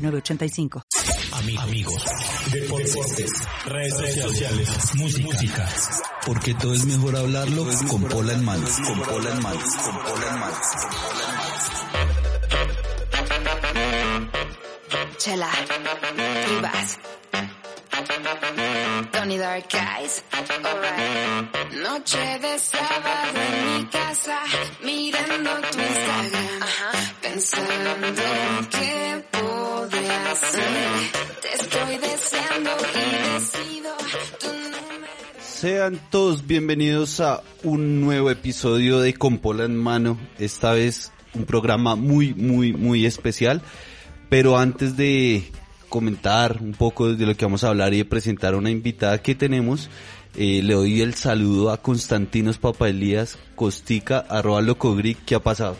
906985. Amigos, deportes, redes sociales, música. Porque todo es mejor hablarlo con Pola en manos. Con Pola en manos. Con Pola en manos. Chela, Rivas, Tony Dark Eyes, alright. Noche de sábado en mi casa, mirando tu Instagram, pensando qué podría hacer. Te estoy deseando y decido tu número. Sean todos bienvenidos a un nuevo episodio de Compola en Mano. Esta vez un programa muy, muy, muy especial. Pero antes de comentar un poco de lo que vamos a hablar y de presentar a una invitada que tenemos, eh, le doy el saludo a Constantinos Papaelías, Costica, arroba Locogri. ¿Qué ha pasado?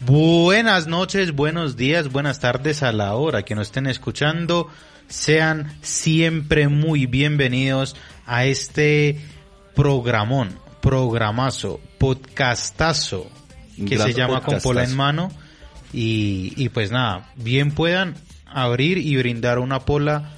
Buenas noches, buenos días, buenas tardes a la hora que nos estén escuchando. Sean siempre muy bienvenidos a este programón, programazo, podcastazo que se llama Con Pola en. Mano. Y, y pues nada, bien puedan abrir y brindar una pola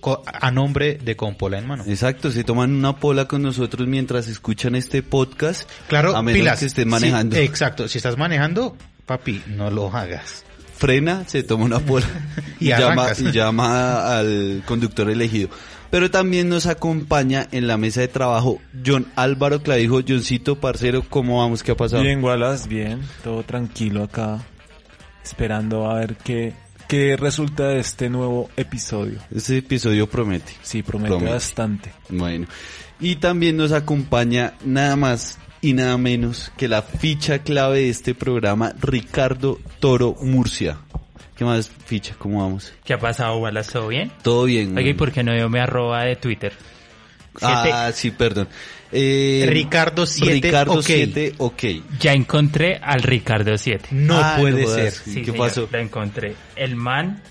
co- a nombre de Con Pola en Mano. Exacto, se toman una pola con nosotros mientras escuchan este podcast. Claro, a menos pilas. que estén Sí, manejando. exacto, si estás manejando, papi, no lo hagas. frena, se toma una pola y, Y llama, arrancas. y llama al conductor elegido. Pero también nos acompaña en la mesa de trabajo John Álvaro Clavijo. Johncito, parcero, ¿cómo vamos? ¿Qué ha pasado? Bien, Wallace, bien, todo tranquilo acá, esperando a ver qué, qué resulta de este nuevo episodio. Este episodio promete. Sí, promete, Promete. bastante. Bueno. Y también nos acompaña nada más y nada menos que la ficha clave de este programa, Ricardo Toro Murcia. ¿Qué más ficha? ¿Cómo vamos? ¿Qué ha pasado, Wallace? ¿Todo bien? Todo bien. Oiga, ¿y por qué no dio mi arroba de Twitter? Ah, sí, perdón. Eh, Ricardo 7, Ricardo ok. 7, ok. Ya encontré al Ricardo 7. No Ah, puede no ser. Sí, ¿Qué señor, pasó? Lo encontré. El man,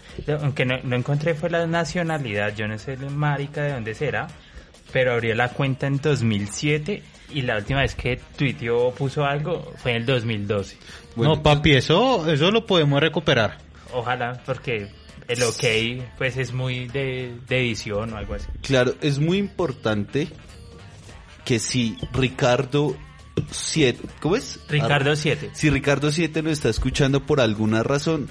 aunque no, no encontré fue la nacionalidad, yo no sé el marica de dónde será, pero abrió la cuenta en 2007 y la última vez que tuiteó o puso algo fue en el 2012. Bueno, no, papi, eso, eso lo podemos recuperar. Ojalá, porque el ok pues es muy de, de edición o algo así. Claro, es muy importante que si Ricardo 7, ¿cómo es? Ricardo Ar- 7. Si Ricardo 7 lo está escuchando por alguna razón,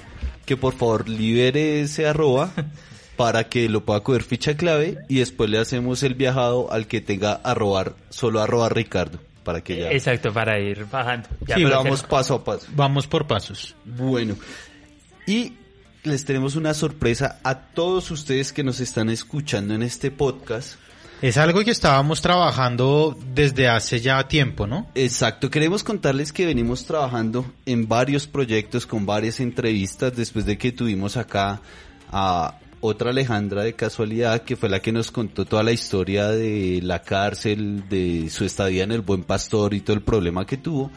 que por favor libere ese arroba para que lo pueda coger ficha clave y después le hacemos el viajado al que tenga arrobar, solo arroba Ricardo, para que ya... Exacto, para ir bajando. Ya, Sí, pero vamos se- paso a paso. Vamos por pasos. Bueno, y les tenemos una sorpresa a todos ustedes que nos están escuchando en este podcast. Es algo que estábamos trabajando desde hace ya tiempo, ¿no? Exacto, queremos contarles que venimos trabajando en varios proyectos con varias entrevistas después de que tuvimos acá a otra Alejandra de casualidad que fue la que nos contó toda la historia de la cárcel, de su estadía en el Buen Pastor y todo el problema que tuvo.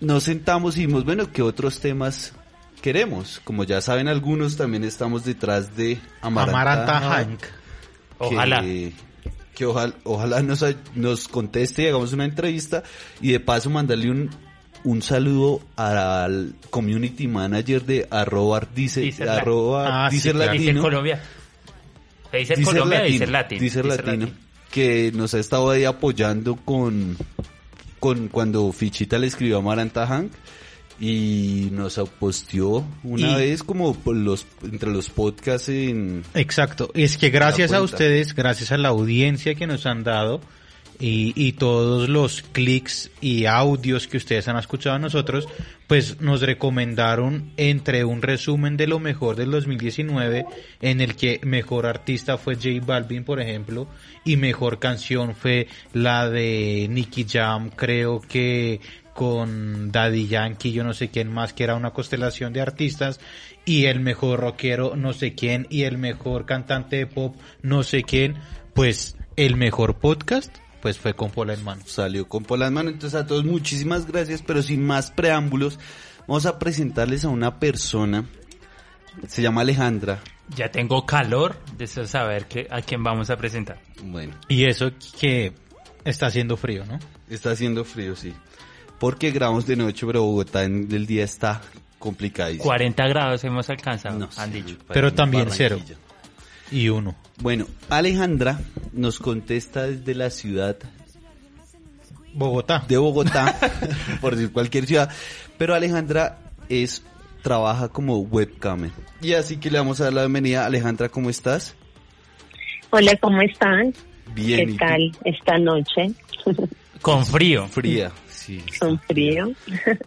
Nos sentamos y dijimos, bueno, ¿qué otros temas queremos? Como ya saben algunos, también estamos detrás de Amaranta, Amaranta Hank Hank. Ojalá. que, que ojalá, ojalá nos, nos conteste y hagamos una entrevista y de paso mandarle un, un saludo al community manager de arroba dice, Latino. arroba Ah, sí, claro. Dice latino, Colombia. ¿Se dice Colombia latino, dice Latin? Deezer Deezer latino, Latino. que nos ha estado ahí apoyando con, con cuando Fichita le escribió a Maranta Hank y nos posteó una Y- vez como por los entre los podcasts en Exacto. Es que gracias a ustedes, gracias a la audiencia que nos han dado y, y todos los clics y audios que ustedes han escuchado a nosotros, pues nos recomendaron entre un resumen de lo mejor del 2019 en el que mejor artista fue J Balvin, por ejemplo, y mejor canción fue la de Nicky Jam, creo que con Daddy Yankee, yo no sé quién más, que era una constelación de artistas, y el mejor rockero, no sé quién, y el mejor cantante de pop, no sé quién, pues el mejor podcast, pues fue con Pola en mano. Salió con Pola en mano. Entonces a todos muchísimas gracias, pero sin más preámbulos, vamos a presentarles a una persona. Se llama Alejandra. Ya tengo calor de saber que, a quién vamos a presentar. Bueno. Y eso que está haciendo frío, ¿no? Está haciendo frío, sí. Porque grabamos de noche, pero Bogotá en el día está complicadísimo. 40 grados hemos alcanzado, No han dicho. Pero también cero. Y uno. Bueno, Alejandra nos contesta desde la ciudad Bogotá. de Bogotá, por decir cualquier ciudad, pero Alejandra es trabaja como webcamer. Y así que le vamos a dar la bienvenida. Alejandra, ¿cómo estás? Hola, ¿cómo están? Bien. ¿y ¿Qué tal esta noche? Con frío. Fría, sí. Con frío.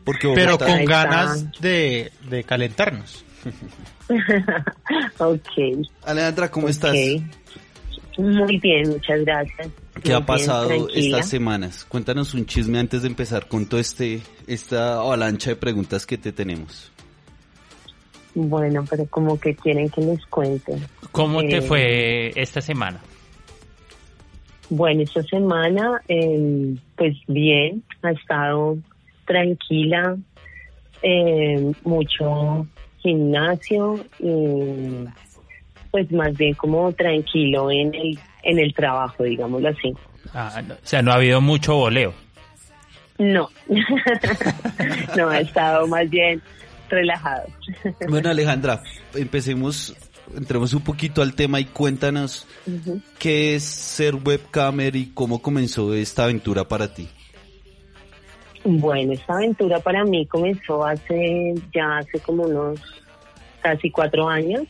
Porque Pero con Ahí está. ganas de, de calentarnos. ok. Alejandra, ¿cómo estás? Muy bien, muchas gracias. ¿Qué Muy ha pasado estas semanas? Cuéntanos un chisme antes de empezar con todo este esta avalancha de preguntas que te tenemos. Bueno, pero como que quieren que les cuente. ¿Cómo te Eh, fue esta semana? Bueno, esta semana, eh, pues bien, ha estado tranquila, eh, mucho gimnasio y pues más bien como tranquilo en el, en el trabajo, digámoslo así. Ah, no, o sea, no ha habido mucho voleo. No, no, ha estado más bien relajado. Bueno, Alejandra, empecemos, entremos un poquito al tema y cuéntanos qué es ser webcamer y cómo comenzó esta aventura para ti. Bueno, esta aventura para mí comenzó hace ya hace como unos casi cuatro años.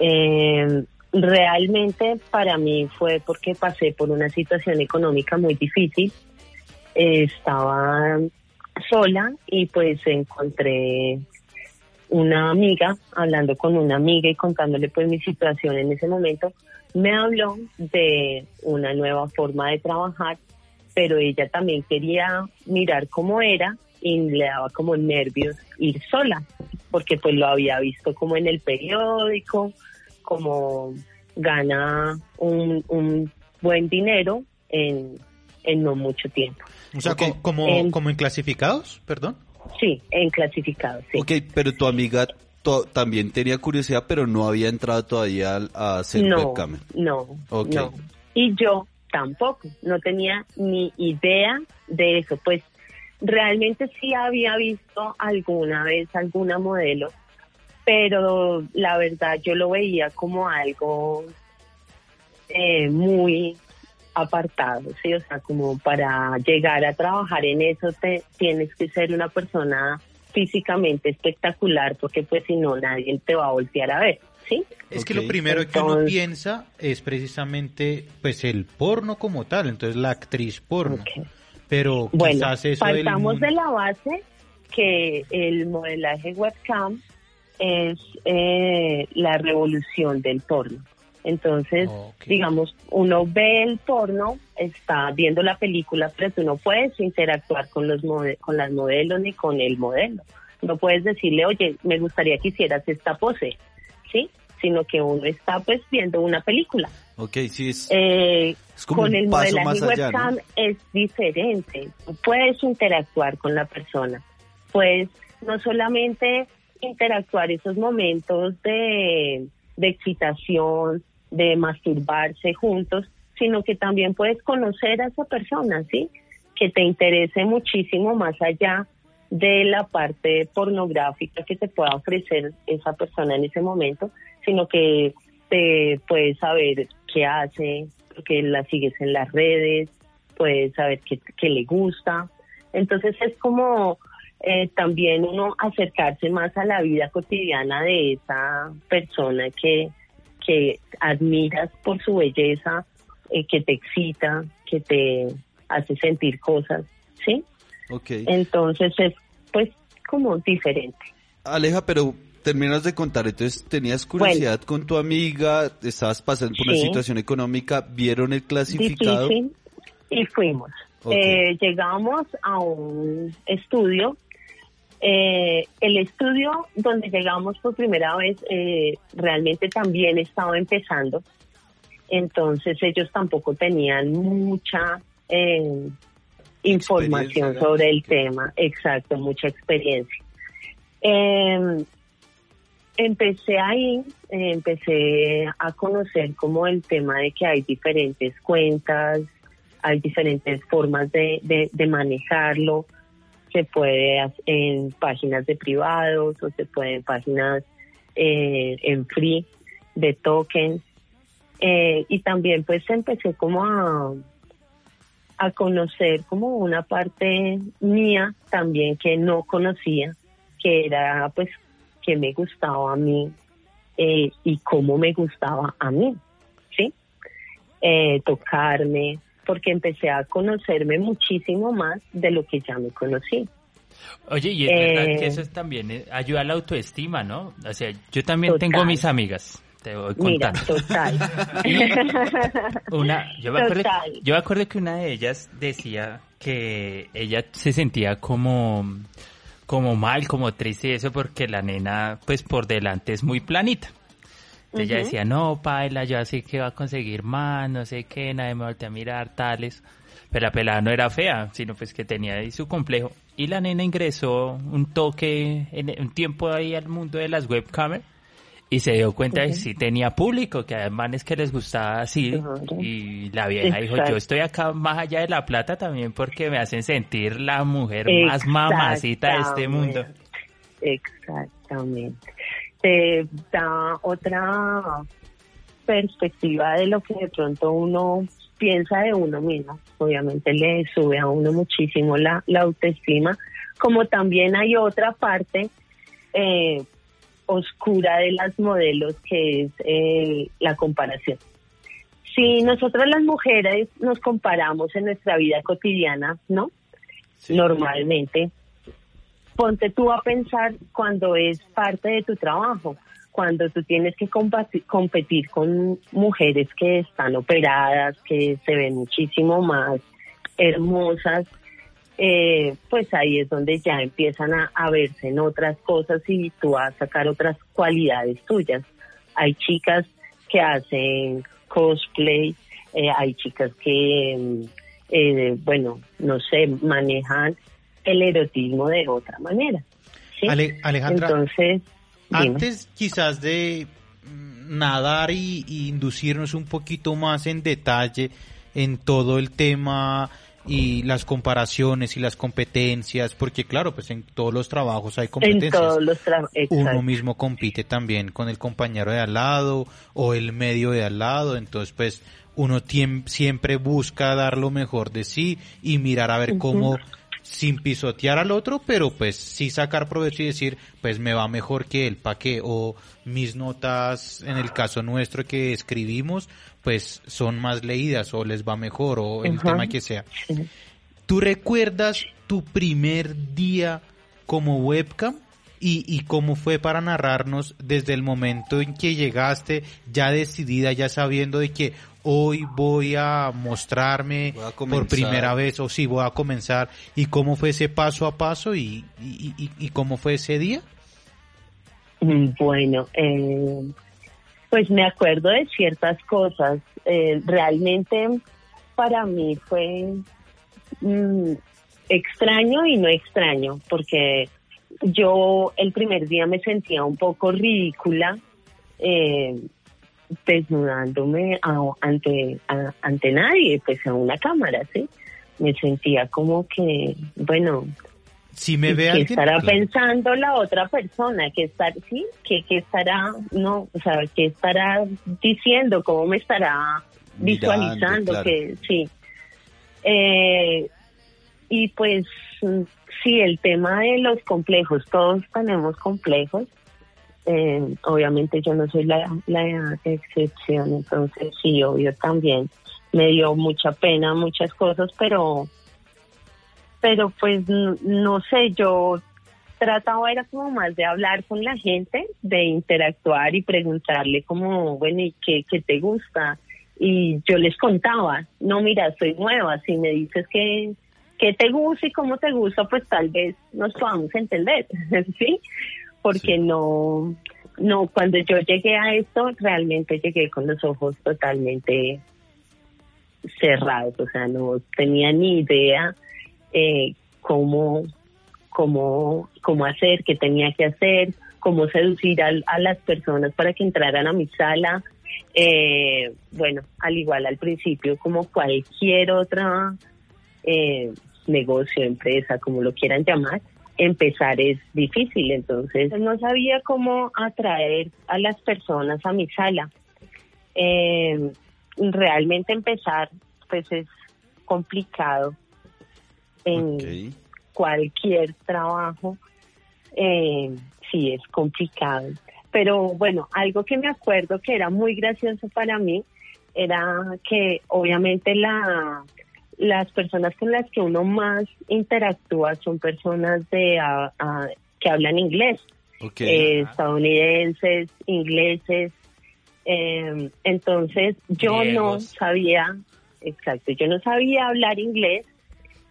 Eh, realmente para mí fue porque pasé por una situación económica muy difícil. Eh, estaba sola y pues encontré una amiga, hablando con una amiga y contándole pues mi situación en ese momento, me habló de una nueva forma de trabajar, pero ella también quería mirar cómo era y le daba como nervios ir sola, porque pues lo había visto como en el periódico, como gana un, un buen dinero en, en no mucho tiempo. O sea, Ok. co- como, como en clasificados, perdón. Sí, en clasificado, sí. Ok, pero tu amiga to- también tenía curiosidad, pero no había entrado todavía al- a ser no, webcamer. no, Ok. no. Y yo tampoco, no tenía ni idea de eso. Pues realmente sí había visto alguna vez alguna modelo, pero la verdad yo lo veía como algo eh, muy apartado, sí, o sea, como para llegar a trabajar en eso te tienes que ser una persona físicamente espectacular porque pues si no nadie te va a voltear a ver, ¿sí? Es que lo primero que uno piensa es precisamente pues el porno como tal, entonces la actriz porno. Pero Bueno, quizás eso partamos de la base que el modelaje webcam es eh, la revolución del porno. Entonces, digamos, uno ve el porno, está viendo la película, pero tú no puedes interactuar con los mode- con las modelos ni con el modelo. No puedes decirle, oye, me gustaría que hicieras esta pose, ¿sí? Sino que uno está pues viendo una película. Ok, sí, es, Eh, es como con un el paso modelaje más allá, webcam ¿no? es diferente. Puedes interactuar con la persona. Puedes no solamente interactuar esos momentos de, de excitación, de masturbarse juntos, sino que también puedes conocer a esa persona, ¿sí? Que te interese muchísimo más allá de la parte pornográfica que te pueda ofrecer esa persona en ese momento, sino que te puedes saber qué hace, que la sigues en las redes, puedes saber qué le gusta. Entonces es como eh, también uno acercarse más a la vida cotidiana de esa persona que, que admiras por su belleza, eh, que te excita, que te hace sentir cosas, ¿sí? Ok. Entonces es pues como diferente. Aleja, pero terminas de contar, entonces tenías curiosidad con tu amiga, estabas pasando por una situación económica, vieron el clasificado. Difícil y fuimos. Eh, llegamos a un estudio. Eh, el estudio donde llegamos por primera vez eh, realmente también estaba empezando. Entonces ellos tampoco tenían mucha eh, información sobre el tema. Exacto, mucha experiencia. Eh, empecé ahí, empecé a conocer como el tema de que hay diferentes cuentas, hay diferentes formas de, de, de manejarlo. Se puede en páginas de privados o se puede en páginas eh, en free de tokens. Eh, y también pues empecé como a, a conocer como una parte mía también que no conocía, que era pues que me gustaba a mí eh, y cómo me gustaba a mí, ¿sí? Eh, tocarme, porque empecé a conocerme muchísimo más de lo que ya me conocí. Oye, y es Eh, verdad que eso es también eh, ayuda a la autoestima, ¿no? O sea, yo también Total. tengo mis amigas, te voy Mira, contando. total. Una, yo, me acuerdo, Total. yo me acuerdo que una de ellas decía que ella se sentía como, como mal, como triste y eso porque la nena, pues por delante es muy planita. Entonces decía, no, paila, yo así que va a conseguir más, no sé qué, nadie me voltea a mirar, tales. Pero la pelada no era fea, sino pues que tenía ahí su complejo. Y la nena ingresó un toque, en un tiempo ahí al mundo de las webcams y se dio cuenta de que sí tenía público, que además es que les gustaba así. Y la vieja dijo, yo estoy acá más allá de la plata también porque me hacen sentir la mujer más mamacita de este mundo. Exactamente. Te da otra perspectiva de lo que de pronto uno piensa de uno mismo. Obviamente le sube a uno muchísimo la, la autoestima, como también hay otra parte eh, oscura de las modelos que es eh, la comparación. Si nosotras las mujeres nos comparamos en nuestra vida cotidiana, ¿no? Normalmente, ponte tú a pensar cuando es parte de tu trabajo, cuando tú tienes que competir con mujeres que están operadas, que se ven muchísimo más hermosas, eh, pues ahí es donde ya empiezan a, a verse en otras cosas y tú vas a sacar otras cualidades tuyas. Hay chicas que hacen cosplay, eh, hay chicas que, mm, eh, bueno, no sé, manejan el erotismo de otra manera. ¿sí? Ale- Alejandra, Entonces, dime. Antes quizás de mm, nadar y, y inducirnos un poquito más en detalle en todo el tema y las comparaciones y las competencias, porque claro, pues en todos los trabajos hay en competencias. todos los. Uno mismo compite también con el compañero de al lado o el medio de al lado, entonces pues uno siempre busca dar lo mejor de sí y mirar a ver cómo sin pisotear al otro, pero pues sí sacar provecho y decir, pues me va mejor que él, ¿pa' qué? O mis notas, en el caso nuestro que escribimos, pues son más leídas o les va mejor o el tema que sea. Sí. ¿Tú recuerdas tu primer día como webcam? Y, y cómo fue para narrarnos desde el momento en que llegaste, ya decidida, ya sabiendo de que hoy voy a mostrarme Voy a por primera vez, o sí, voy a comenzar, y cómo fue ese paso a paso y, y, y- y cómo fue ese día? Mm, Bueno, eh, pues me acuerdo de ciertas cosas. Eh, realmente para mí fue mm, extraño y no extraño, porque yo el primer día me sentía un poco ridícula eh, desnudándome a- ante, a- ante nadie, pues a una cámara, ¿sí? Me sentía como que, bueno, Si me ¿Y ve estará pensando la otra persona? ¿Qué estar, sí? ¿Qué, qué estará, no, o sea, qué estará diciendo? ¿Cómo me estará Mirando, visualizando? claro. Que sí. Eh, y pues sí, el tema de los complejos, todos tenemos complejos. Eh, obviamente yo no soy la, excepción, entonces sí, obvio también me dio mucha pena muchas cosas, pero pero pues no sé, yo trataba era como más de hablar con la gente, de interactuar y preguntarle como, bueno, ¿y qué, qué te gusta? y yo les contaba, no, mira, soy nueva, si me dices que, que te gusta y cómo te gusta, pues tal vez nos podamos entender, ¿sí? Porque Sí. no, no, cuando yo llegué a esto, realmente llegué con los ojos totalmente cerrados, o sea, no tenía ni idea eh, cómo, cómo, cómo hacer, qué tenía que hacer, cómo seducir al- a, las personas para que entraran a mi sala. Eh, bueno, al igual al principio, como cualquier otra eh, negocio, empresa, como lo quieran llamar, empezar es difícil. Entonces, no sabía cómo atraer a las personas a mi sala. Eh, realmente empezar, pues es complicado en cualquier trabajo. Eh, sí, es complicado. Pero bueno, algo que me acuerdo que era muy gracioso para mí era que obviamente la las personas con las que uno más interactúa son personas de que hablan inglés eh, estadounidenses, ingleses. eh, entonces yo no sabía, exacto, yo no sabía hablar inglés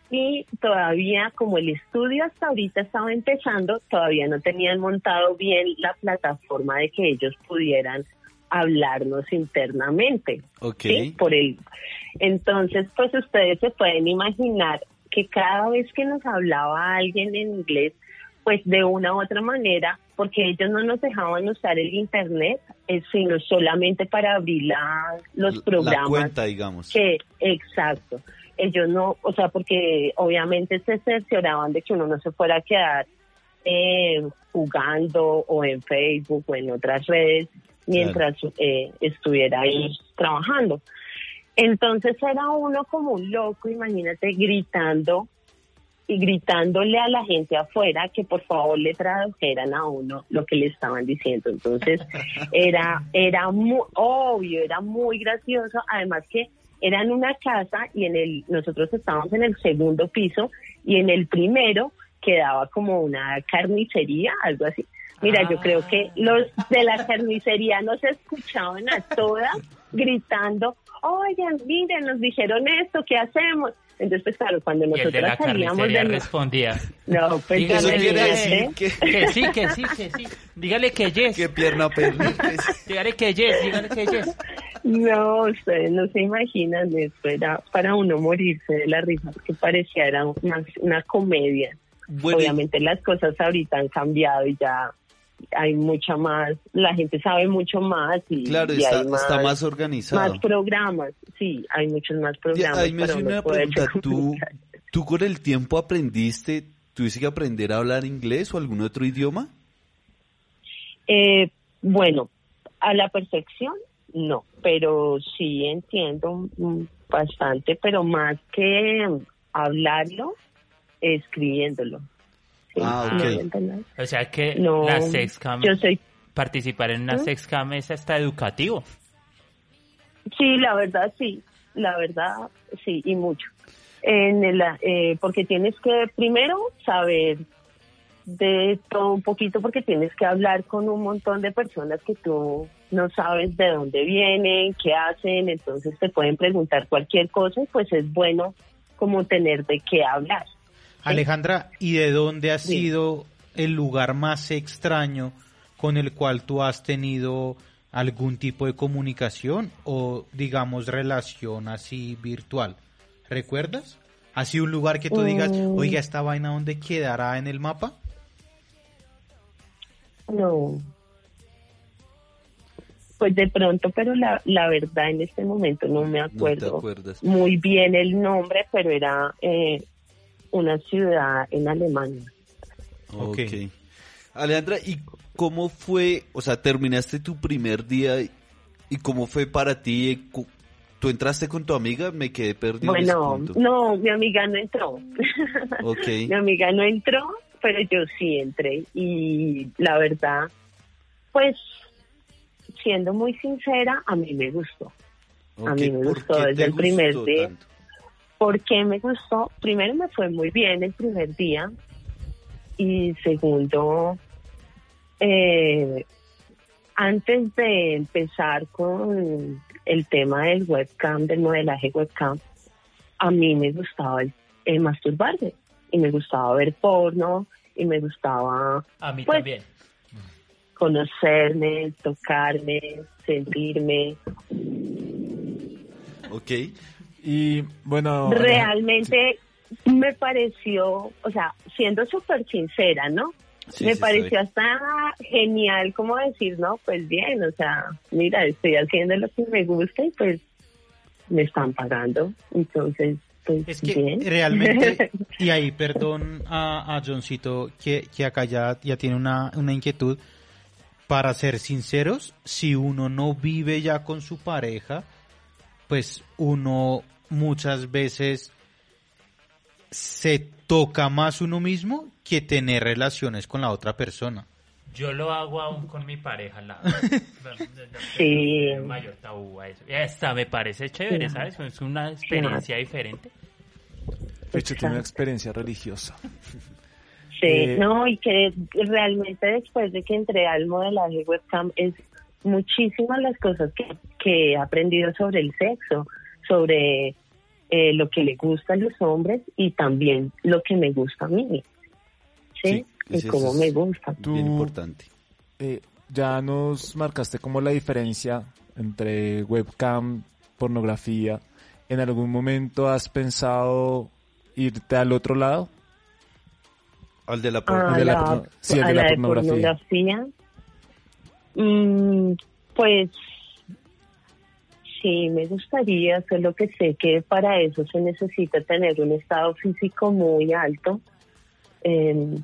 y todavía como el estudio hasta ahorita estaba empezando, todavía no tenían montado bien la plataforma de que ellos pudieran hablarnos internamente. ok. ¿sí? Por el, entonces, pues ustedes se pueden imaginar que cada vez que nos hablaba alguien en inglés, pues de una u otra manera, porque ellos no nos dejaban usar el internet, eh, sino solamente para abrir la- los La programas cuenta, digamos. que, exacto, ellos no, o sea, porque obviamente se cercioraban de que uno no se fuera a quedar eh, jugando o en Facebook o en otras redes mientras eh, estuviera ahí trabajando. Entonces era uno como un loco, imagínate, gritando y gritándole a la gente afuera que por favor le tradujeran a uno lo que le estaban diciendo. Entonces era era muy obvio, era muy gracioso, además que era en una casa y en el nosotros estábamos en el segundo piso y en el primero quedaba como una carnicería, algo así. Mira, yo creo que los de la carnicería nos escuchaban a todas gritando, oigan, miren, nos dijeron esto, ¿qué hacemos? Entonces, pues claro, cuando Y el de nosotros la salíamos de... respondía. No, pues Dígale, Eso quiere dígale, decir que... Que sí, que sí, que sí. Dígale que yes. que pierna perna. Dígale que yes, dígale que yes. No, ustedes no se imaginan, esto era para uno morirse de la risa, porque parecía era más una comedia. Bueno, y- Obviamente las cosas ahorita han cambiado y ya hay mucha más, la gente sabe mucho más y, claro, y está, hay más, está más organizado. más programas. Sí, hay muchos más programas. ahí me hace una pregunta. ¿Tú. ¿Tú con el tiempo aprendiste, tuviste que aprender a hablar inglés o algún otro idioma? Eh, bueno, a la perfección no, pero sí entiendo bastante, pero más que hablarlo, escribiéndolo. Sí, Ah. O sea que No, la sexcam, yo soy participar en una ¿Mm? sexcam es hasta educativo. Sí, la verdad sí, la verdad sí, y mucho. En el, eh, porque tienes que primero saber de todo un poquito, porque tienes que hablar con un montón de personas que tú no sabes de dónde vienen, qué hacen, entonces te pueden preguntar cualquier cosa y pues es bueno como tener de qué hablar. Alejandra, ¿y de dónde ha Sí. sido el lugar más extraño con el cual tú has tenido algún tipo de comunicación o, digamos, relación así virtual? ¿Recuerdas? ¿Ha sido un lugar que tú digas, Mm. oiga, esta vaina dónde quedará en el mapa? No. Pues de pronto, pero la, la verdad en este momento no me acuerdo muy bien el nombre, pero era eh, una ciudad en Alemania. Ok. Alejandra, ¿y cómo fue, o sea, terminaste tu primer día y- y cómo fue para ti? ¿Tú entraste con tu amiga? Me quedé perdido. Bueno, no, mi amiga no entró. Ok. mi amiga no entró, pero yo sí entré y la verdad, pues siendo muy sincera, a mí me gustó. a mí me ¿Por gustó qué desde el primer día. tanto? ¿Por qué me gustó? Primero me fue muy bien el primer día y segundo, eh, antes de empezar con el tema del webcam, del modelaje webcam, a mí me gustaba el, el masturbarme y me gustaba ver porno y me gustaba A mí Pues, también. conocerme, tocarme, sentirme. Ok. Y bueno, Realmente me pareció, o sea, siendo súper sincera, ¿no? Sí, me sí, pareció hasta genial como decir, no, pues bien, o sea, mira, estoy haciendo lo que me gusta y pues me están pagando, entonces, pues Es que bien. realmente, y ahí perdón a, a Johncito que, que acá ya, ya tiene una, una inquietud. Para ser sinceros, si uno no vive ya con su pareja, pues uno muchas veces se toca más uno mismo que tener relaciones con la otra persona. Yo lo hago aún con mi pareja al lado. Sí. Mayor tabú a eso. Y Esta me parece chévere, ¿sabes? Es una experiencia diferente. de hecho tiene una experiencia religiosa. Sí, Eh, no, y que realmente después de que entré al modelaje webcam es muchísimas las cosas que, que he aprendido sobre el sexo, sobre eh, lo que le gusta a los hombres y también lo que me gusta a mí. Sí, Sí, y cómo me gusta. Tú- Bien importante. Eh, ya nos marcaste como la diferencia entre webcam, pornografía. ¿En algún momento has pensado irte al otro lado? Al de la A porno. de la sí, a de la la de pornografía. pornografía. Mm, pues sí, me gustaría, solo que sé que para eso se necesita tener un estado físico muy alto eh,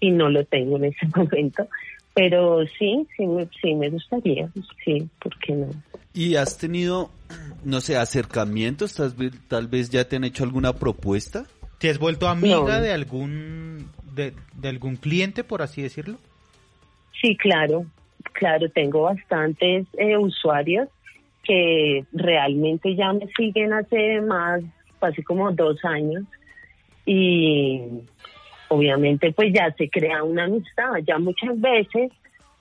y no lo tengo en ese momento. Pero sí, sí, me- sí me gustaría, sí, ¿por qué no? ¿Y has tenido, no sé, acercamientos? Tal vez, tal vez ya te han hecho alguna propuesta. ¿Te has vuelto amiga No. de algún de, de algún cliente, por así decirlo? Sí, claro, claro, tengo bastantes eh, usuarios que realmente ya me siguen hace más, casi como dos años y obviamente pues ya se crea una amistad. Ya muchas veces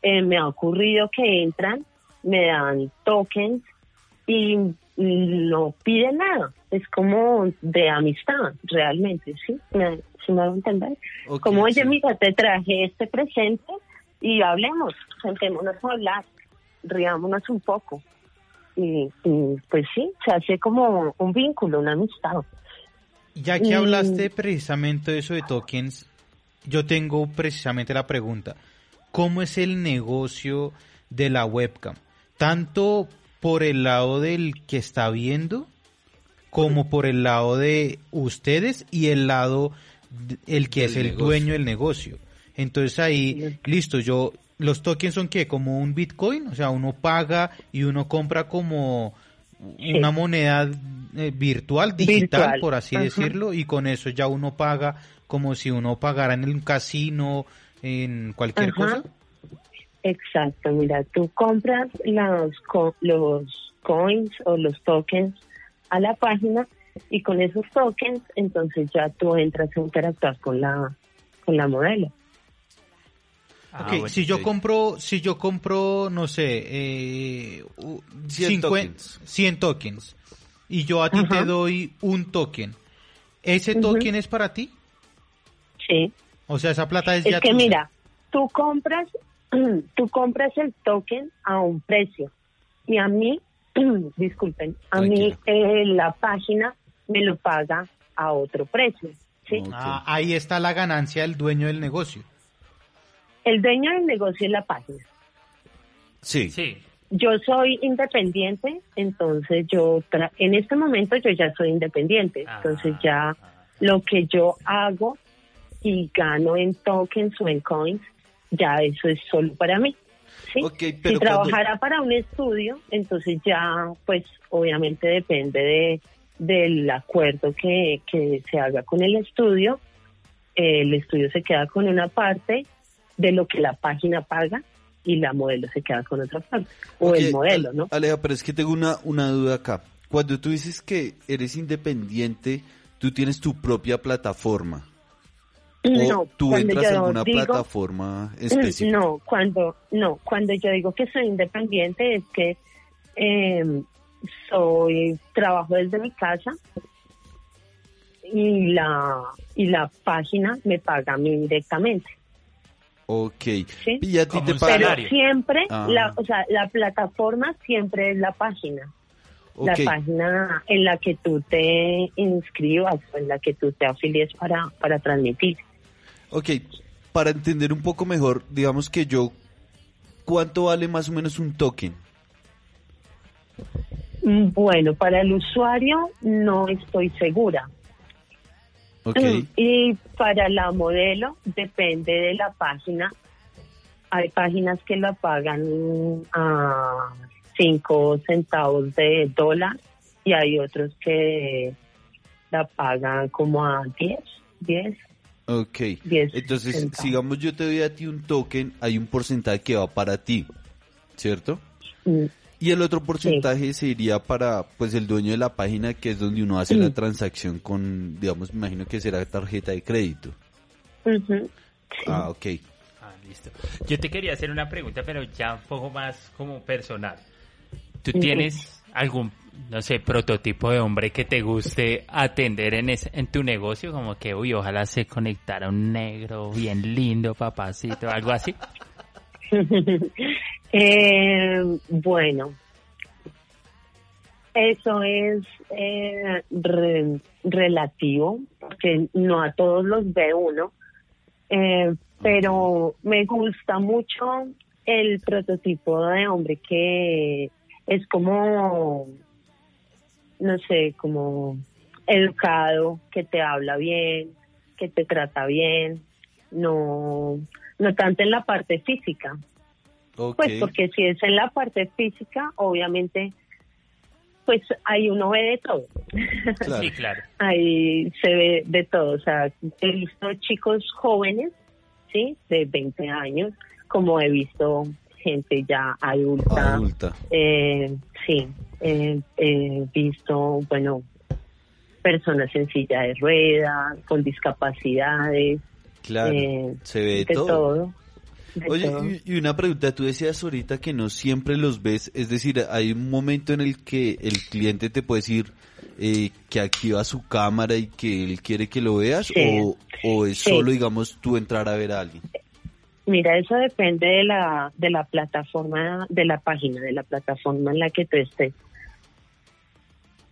eh, me ha ocurrido que entran, me dan tokens y no piden nada. Es como de amistad, realmente, ¿sí? ¿Me, ¿sí me hago entender? Como, oye, sí. mira, te traje este presente y hablemos, sentémonos a hablar, riámonos un poco. Y, y, pues sí, se hace como un vínculo, una amistad. Ya que hablaste precisamente de eso de tokens, yo tengo precisamente la pregunta. ¿Cómo es el negocio de la webcam? Tanto por el lado del que está viendo, como por el lado de ustedes y el lado el que es el negocio. dueño del negocio. Entonces ahí, listo, yo, los tokens son que como un Bitcoin, o sea, uno paga y uno compra como una moneda eh, virtual, digital, Virtual, por así ajá. decirlo, y con eso ya uno paga como si uno pagara en un casino, en cualquier Ajá. cosa. Exacto, mira, tú compras los, co- los coins o los tokens a la página y con esos tokens entonces ya tú entras a interactuar con la, con la modelo. Ah, Ok, bueno. si yo compro, si yo compro, no sé, eh, u- 100 50 tokens. 100 tokens, y yo a ti Ajá. te doy un token, ¿ese token es para ti? Sí, O sea, esa plata es, es ya que tuya. mira, tú compras, tú compras el token a un precio y a mí, disculpen, a mí eh, la página me lo paga a otro precio. Ah, ahí está la ganancia del dueño del negocio. El dueño del negocio es la página. Sí. Sí. Yo soy independiente, entonces yo, tra- en este momento yo ya soy independiente, Ah. entonces ya lo que yo hago y gano en tokens o en coins, ya eso es solo para mí. ¿sí? Si cuando- trabajara para un estudio, entonces ya, pues obviamente depende de del acuerdo que, que se haga con el estudio. El estudio se queda con una parte de lo que la página paga y la modelo se queda con otra parte. O el modelo, ¿no? Aleja, pero es que tengo una, una duda acá. Cuando tú dices que eres independiente, tú tienes tu propia plataforma. O No, tú cuando entras yo alguna digo- plataforma específica. No, cuando no, cuando yo digo que soy independiente es que eh, soy trabajo desde mi casa y la y la página me paga a mí directamente. Ok. ¿sí? ¿Y a ti Como te un paga? Pero siempre, Ah. la, o sea, la plataforma siempre es la página. La Ok. página en la que tú te inscribas o en la que tú te afilies para, para transmitir. Ok, para entender un poco mejor, digamos que yo, ¿cuánto vale más o menos un token? Mm, Bueno, para el usuario no estoy segura. Ok, Y para la modelo depende de la página. Hay páginas que la pagan a 5 centavos de dólar y hay otros que la pagan como a 10, 10. ok. 10 Entonces, centavos. sigamos, yo te doy a ti un token, hay un porcentaje que va para ti, ¿cierto? Y el otro porcentaje se iría para, pues, el dueño de la página, que es donde uno hace la transacción con, digamos, me imagino que será tarjeta de crédito. Ah, ok. Ah, listo. Yo te quería hacer una pregunta, pero ya un poco más como personal. ¿Tú tienes algún, no sé, prototipo de hombre que te guste atender en, es- en tu negocio? Como que, uy, ojalá se conectara un negro bien lindo, papacito, algo así. Eh, bueno, eso es eh, re- relativo, porque no a todos los ve uno, eh, pero me gusta mucho el prototipo de hombre que es como, no sé, como educado, que te habla bien, que te trata bien, no, no tanto en la parte física, pues porque si es en la parte física, obviamente, pues ahí uno ve de todo. Claro. Sí, claro. ahí se ve de todo. O sea, he visto chicos jóvenes, ¿sí? De 20 años, como he visto gente ya adulta. Adulta. Eh, sí, eh, he visto, bueno, personas en silla de ruedas, con discapacidades, Claro. eh, se ve de todo. Oye, y- una pregunta, tú decías ahorita que no siempre los ves, es decir, hay un momento en el que el cliente te puede decir eh, que activa su cámara y que él quiere que lo veas Sí. o, o es Sí. solo, digamos, tú entrar a ver a alguien. Mira, eso depende de la, de la plataforma, de la página, de la plataforma en la que tú estés.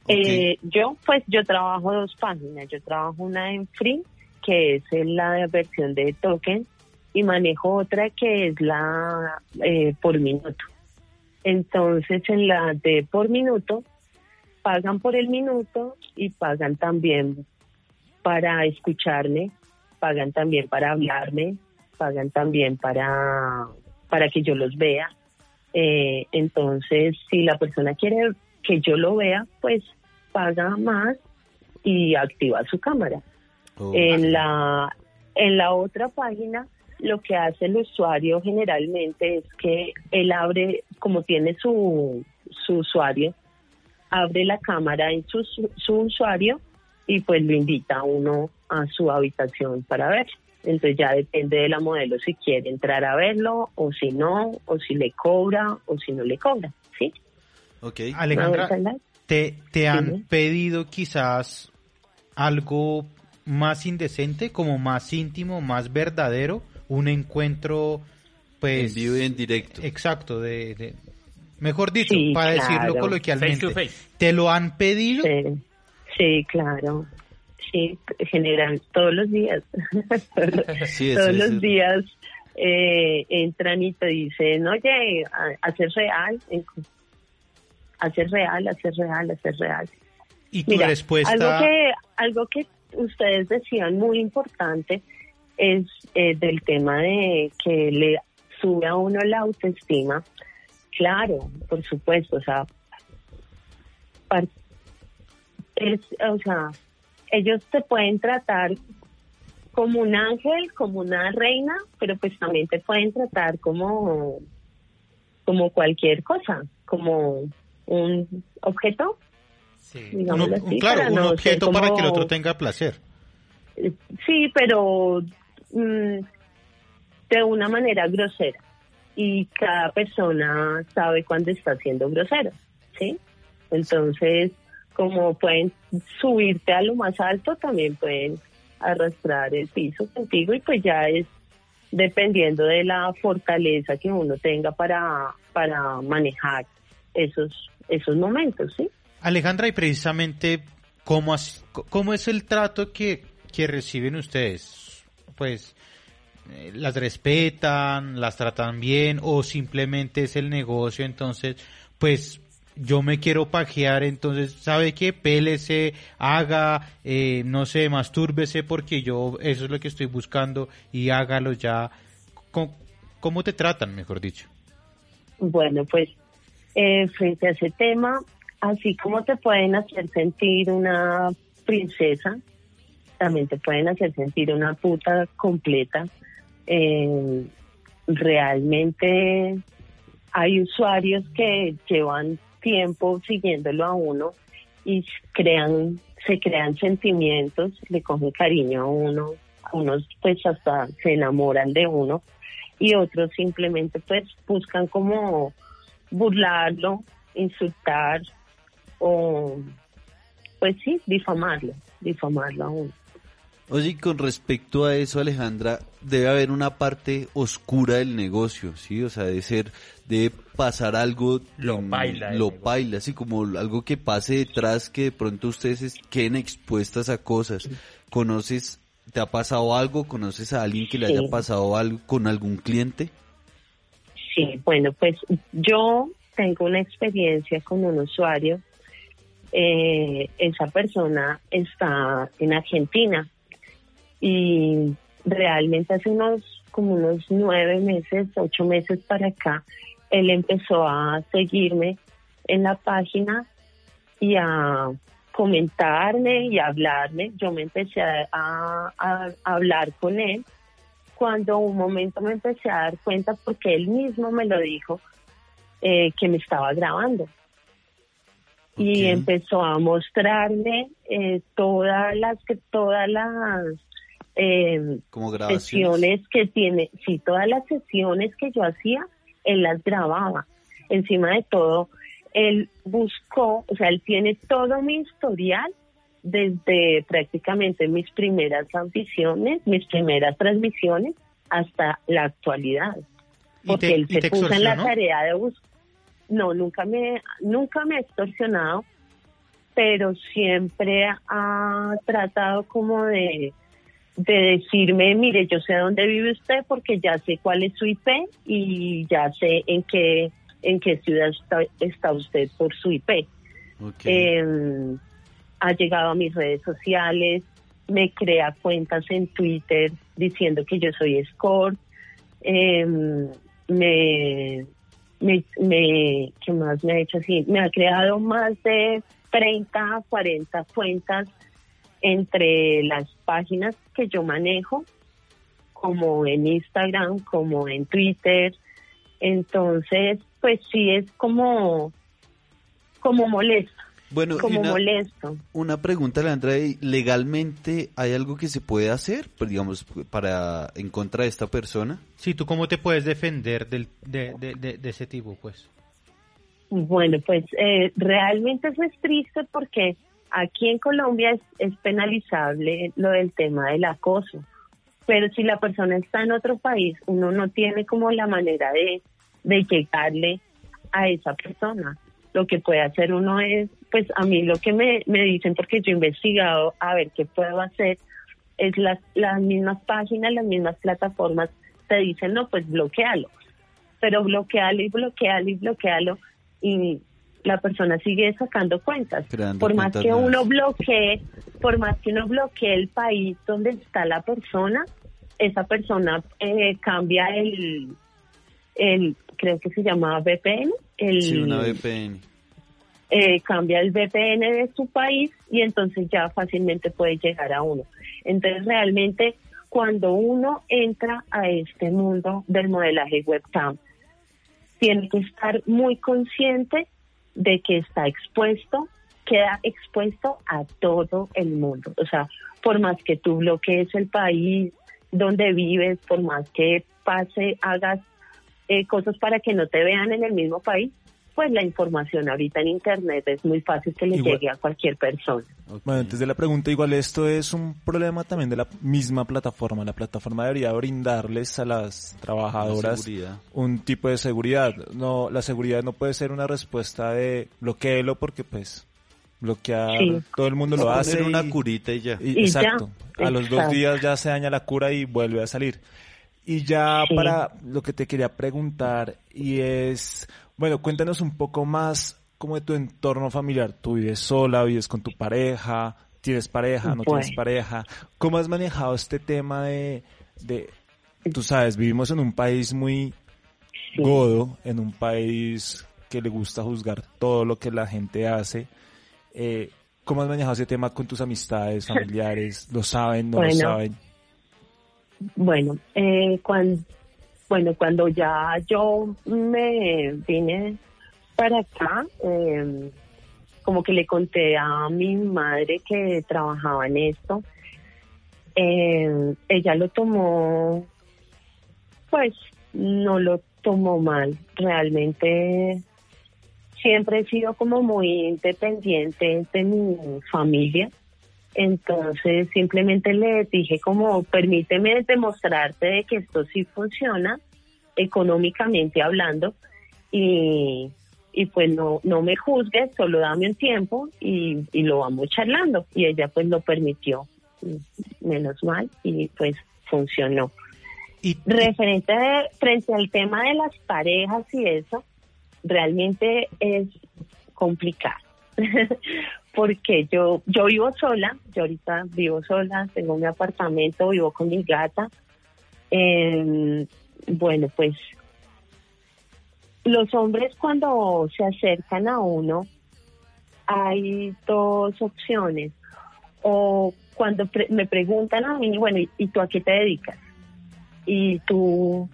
Eh, yo, pues, yo trabajo dos páginas. Yo trabajo una en Free, que es la versión de token, y manejo otra que es la eh, por minuto. Entonces, en la de por minuto, pagan por el minuto y pagan también para escucharme, pagan también para hablarme, pagan también para, para que yo los vea. Eh, entonces, si la persona quiere que yo lo vea, pues paga más y activa su cámara. Oh, En la, en la otra página, lo que hace el usuario generalmente es que él abre, como tiene su, su usuario, abre la cámara en su, su usuario y pues lo invita a uno a su habitación para ver. Entonces ya depende de la modelo si quiere entrar a verlo o si no, o si le cobra o si no le cobra, ¿sí? Ok. Alejandra. ¿te, te han pedido quizás algo más indecente, como más íntimo, más verdadero? Un encuentro, pues... en vivo y en directo. Exacto, de, de- mejor dicho, Sí, para decirlo coloquialmente. Face to face. ¿Te lo han pedido? Sí, sí, claro. Sí, general, todos los días. Sí, eso todos los días eh, entran y te dicen, oye, a- hacer real, hacer real, hacer real, hacer real. Y tu Mira, respuesta... algo que algo que ustedes decían muy importante es eh, del tema de que le sube a uno la autoestima. Claro, por supuesto, o sea, es, o sea, ellos te pueden tratar como un ángel, como una reina, pero pues también te pueden tratar como como cualquier cosa, como un objeto, Sí. un digámoslo ob- así, claro, para un no objeto para que el otro tenga placer. Sí, pero mm, de una manera grosera. y cada persona sabe cuándo está siendo grosero, ¿sí? Entonces, como pueden subirte a lo más alto, también pueden arrastrar el piso contigo y pues ya es dependiendo de la fortaleza que uno tenga para, para manejar esos, esos momentos, ¿sí? Alejandra, y precisamente, ¿cómo, cómo es el trato que, que reciben ustedes? Pues, eh, ¿las respetan, las tratan bien o simplemente es el negocio? Entonces, pues, yo me quiero pajear, entonces, ¿sabe qué? Pélese, haga, eh, no sé, mastúrbese porque yo, eso es lo que estoy buscando y hágalo ya. ¿Cómo, cómo te tratan, mejor dicho? Bueno, pues eh, frente a ese tema, así como te pueden hacer sentir una princesa, también te pueden hacer sentir una puta completa. Eh, realmente hay usuarios que llevan tiempo siguiéndolo a uno y crean, se crean sentimientos, le cogen cariño a uno, unos pues hasta se enamoran de uno y otros simplemente pues buscan como burlarlo, insultar o pues sí, difamarlo, difamarlo a uno. Oye, y con respecto a eso, Alejandra, debe haber una parte oscura del negocio, ¿sí? O sea, de ser, de pasar algo... Lo paila del Lo negocio. así como algo que pase detrás, que de pronto ustedes es- queden expuestas a cosas. ¿Conoces, te ha pasado algo? ¿Conoces a alguien que le Sí. haya pasado algo con algún cliente? Sí, bueno, pues yo tengo una experiencia con un usuario. Eh, esa persona está en Argentina. Y realmente hace unos como unos nueve meses, ocho meses para acá, él empezó a seguirme en la página y a comentarme y a hablarme. Yo me empecé a, hablar con él. Cuando un momento me empecé a dar cuenta porque él mismo me lo dijo eh, que me estaba grabando y empezó a mostrarme eh, todas las que todas las eh, Como sesiones que tiene sí todas las sesiones que yo hacía él las grababa encima de todo él buscó o sea él tiene todo mi historial desde prácticamente mis primeras audiciones, mis primeras transmisiones, hasta la actualidad. ¿Y Porque te- él se puso en la tarea de buscar. No, nunca me, nunca me ha extorsionado, pero siempre ha tratado como de, de decirme, mire, yo sé dónde vive usted porque ya sé cuál es su IP y ya sé en qué, en qué ciudad está, está usted por su IP eh, ha llegado a mis redes sociales, me crea cuentas en Twitter diciendo que yo soy escort, eh, me, me, me, ¿qué más me ha hecho así? Me ha creado más de 30, 40 cuentas entre las páginas que yo manejo, como en Instagram, como en Twitter. Entonces, pues sí es como, como molesto, bueno, como una, molesto. una pregunta, Alejandra, ¿y ¿legalmente hay algo que se puede hacer, pues, digamos, para en contra de esta persona? Sí, ¿tú cómo te puedes defender del, de, de, de, de ese tipo, pues? Bueno, pues eh, realmente eso es triste porque aquí en Colombia es, es penalizable lo del tema del acoso. Pero si la persona está en otro país, uno no tiene como la manera de, de llegarle a esa persona. Lo que puede hacer uno es, pues a mí lo que me, me dicen, porque yo he investigado a ver qué puedo hacer, es las, las mismas páginas, las mismas plataformas te dicen, no, pues bloquealo. Pero bloquealo y bloquealo y bloquealo y la persona sigue sacando cuentas. Creando por más cuentas que uno bloquee, por más que uno bloquee el país donde está la persona, esa persona eh, cambia el, el, creo que se llama VPN, el, Sí, una VPN. Eh, cambia el VPN de su país y entonces ya fácilmente puede llegar a uno. Entonces realmente cuando uno entra a este mundo del modelaje webcam, tiene que estar muy consciente de que está expuesto, queda expuesto a todo el mundo. O sea, por más que tú bloquees el país donde vives, por más que pase, hagas eh, cosas para que no te vean en el mismo país, pues la información ahorita en Internet es muy fácil que le Igual- llegue a cualquier persona. Bueno, antes de la pregunta, igual esto es un problema también de la misma plataforma. La plataforma debería brindarles a las trabajadoras un tipo de seguridad. No, la seguridad no puede ser una respuesta de bloqueelo porque pues bloquear Sí. todo el mundo lo Poner hace. una y- curita y ya. y- Y ya, exacto. A los dos días ya se daña la cura y vuelve a salir. Y ya Sí. para lo que te quería preguntar y es, bueno, cuéntanos un poco más como de tu entorno familiar. ¿Tú vives sola, vives con tu pareja, tienes pareja, no tienes pareja? ¿Cómo has manejado este tema de, de, tú sabes, vivimos en un país muy Sí. godo, en un país que le gusta juzgar todo lo que la gente hace. Eh, ¿Cómo has manejado ese tema con tus amistades, familiares? ¿Lo saben, no lo saben? Bueno, eh, cuando, bueno, cuando ya yo me vine para acá, eh, como que le conté a mi madre que trabajaba en esto, eh, ella lo tomó, pues no lo tomó mal, realmente siempre he sido como muy independiente de mi familia. Entonces simplemente le dije como, permíteme demostrarte de que esto sí funciona, económicamente hablando, y, y pues no, no me juzgues, solo dame un tiempo y, y lo vamos charlando. Y ella pues lo permitió, menos mal, y pues funcionó. Y, Referente de- frente al tema de las parejas y eso, realmente es complicado. Porque yo, yo vivo sola, yo ahorita vivo sola, tengo mi apartamento, vivo con mi gata. Eh, bueno, pues los hombres cuando se acercan a uno, hay dos opciones. O cuando pre- me preguntan a mí, bueno, ¿y, tú a qué te dedicas? Y tú,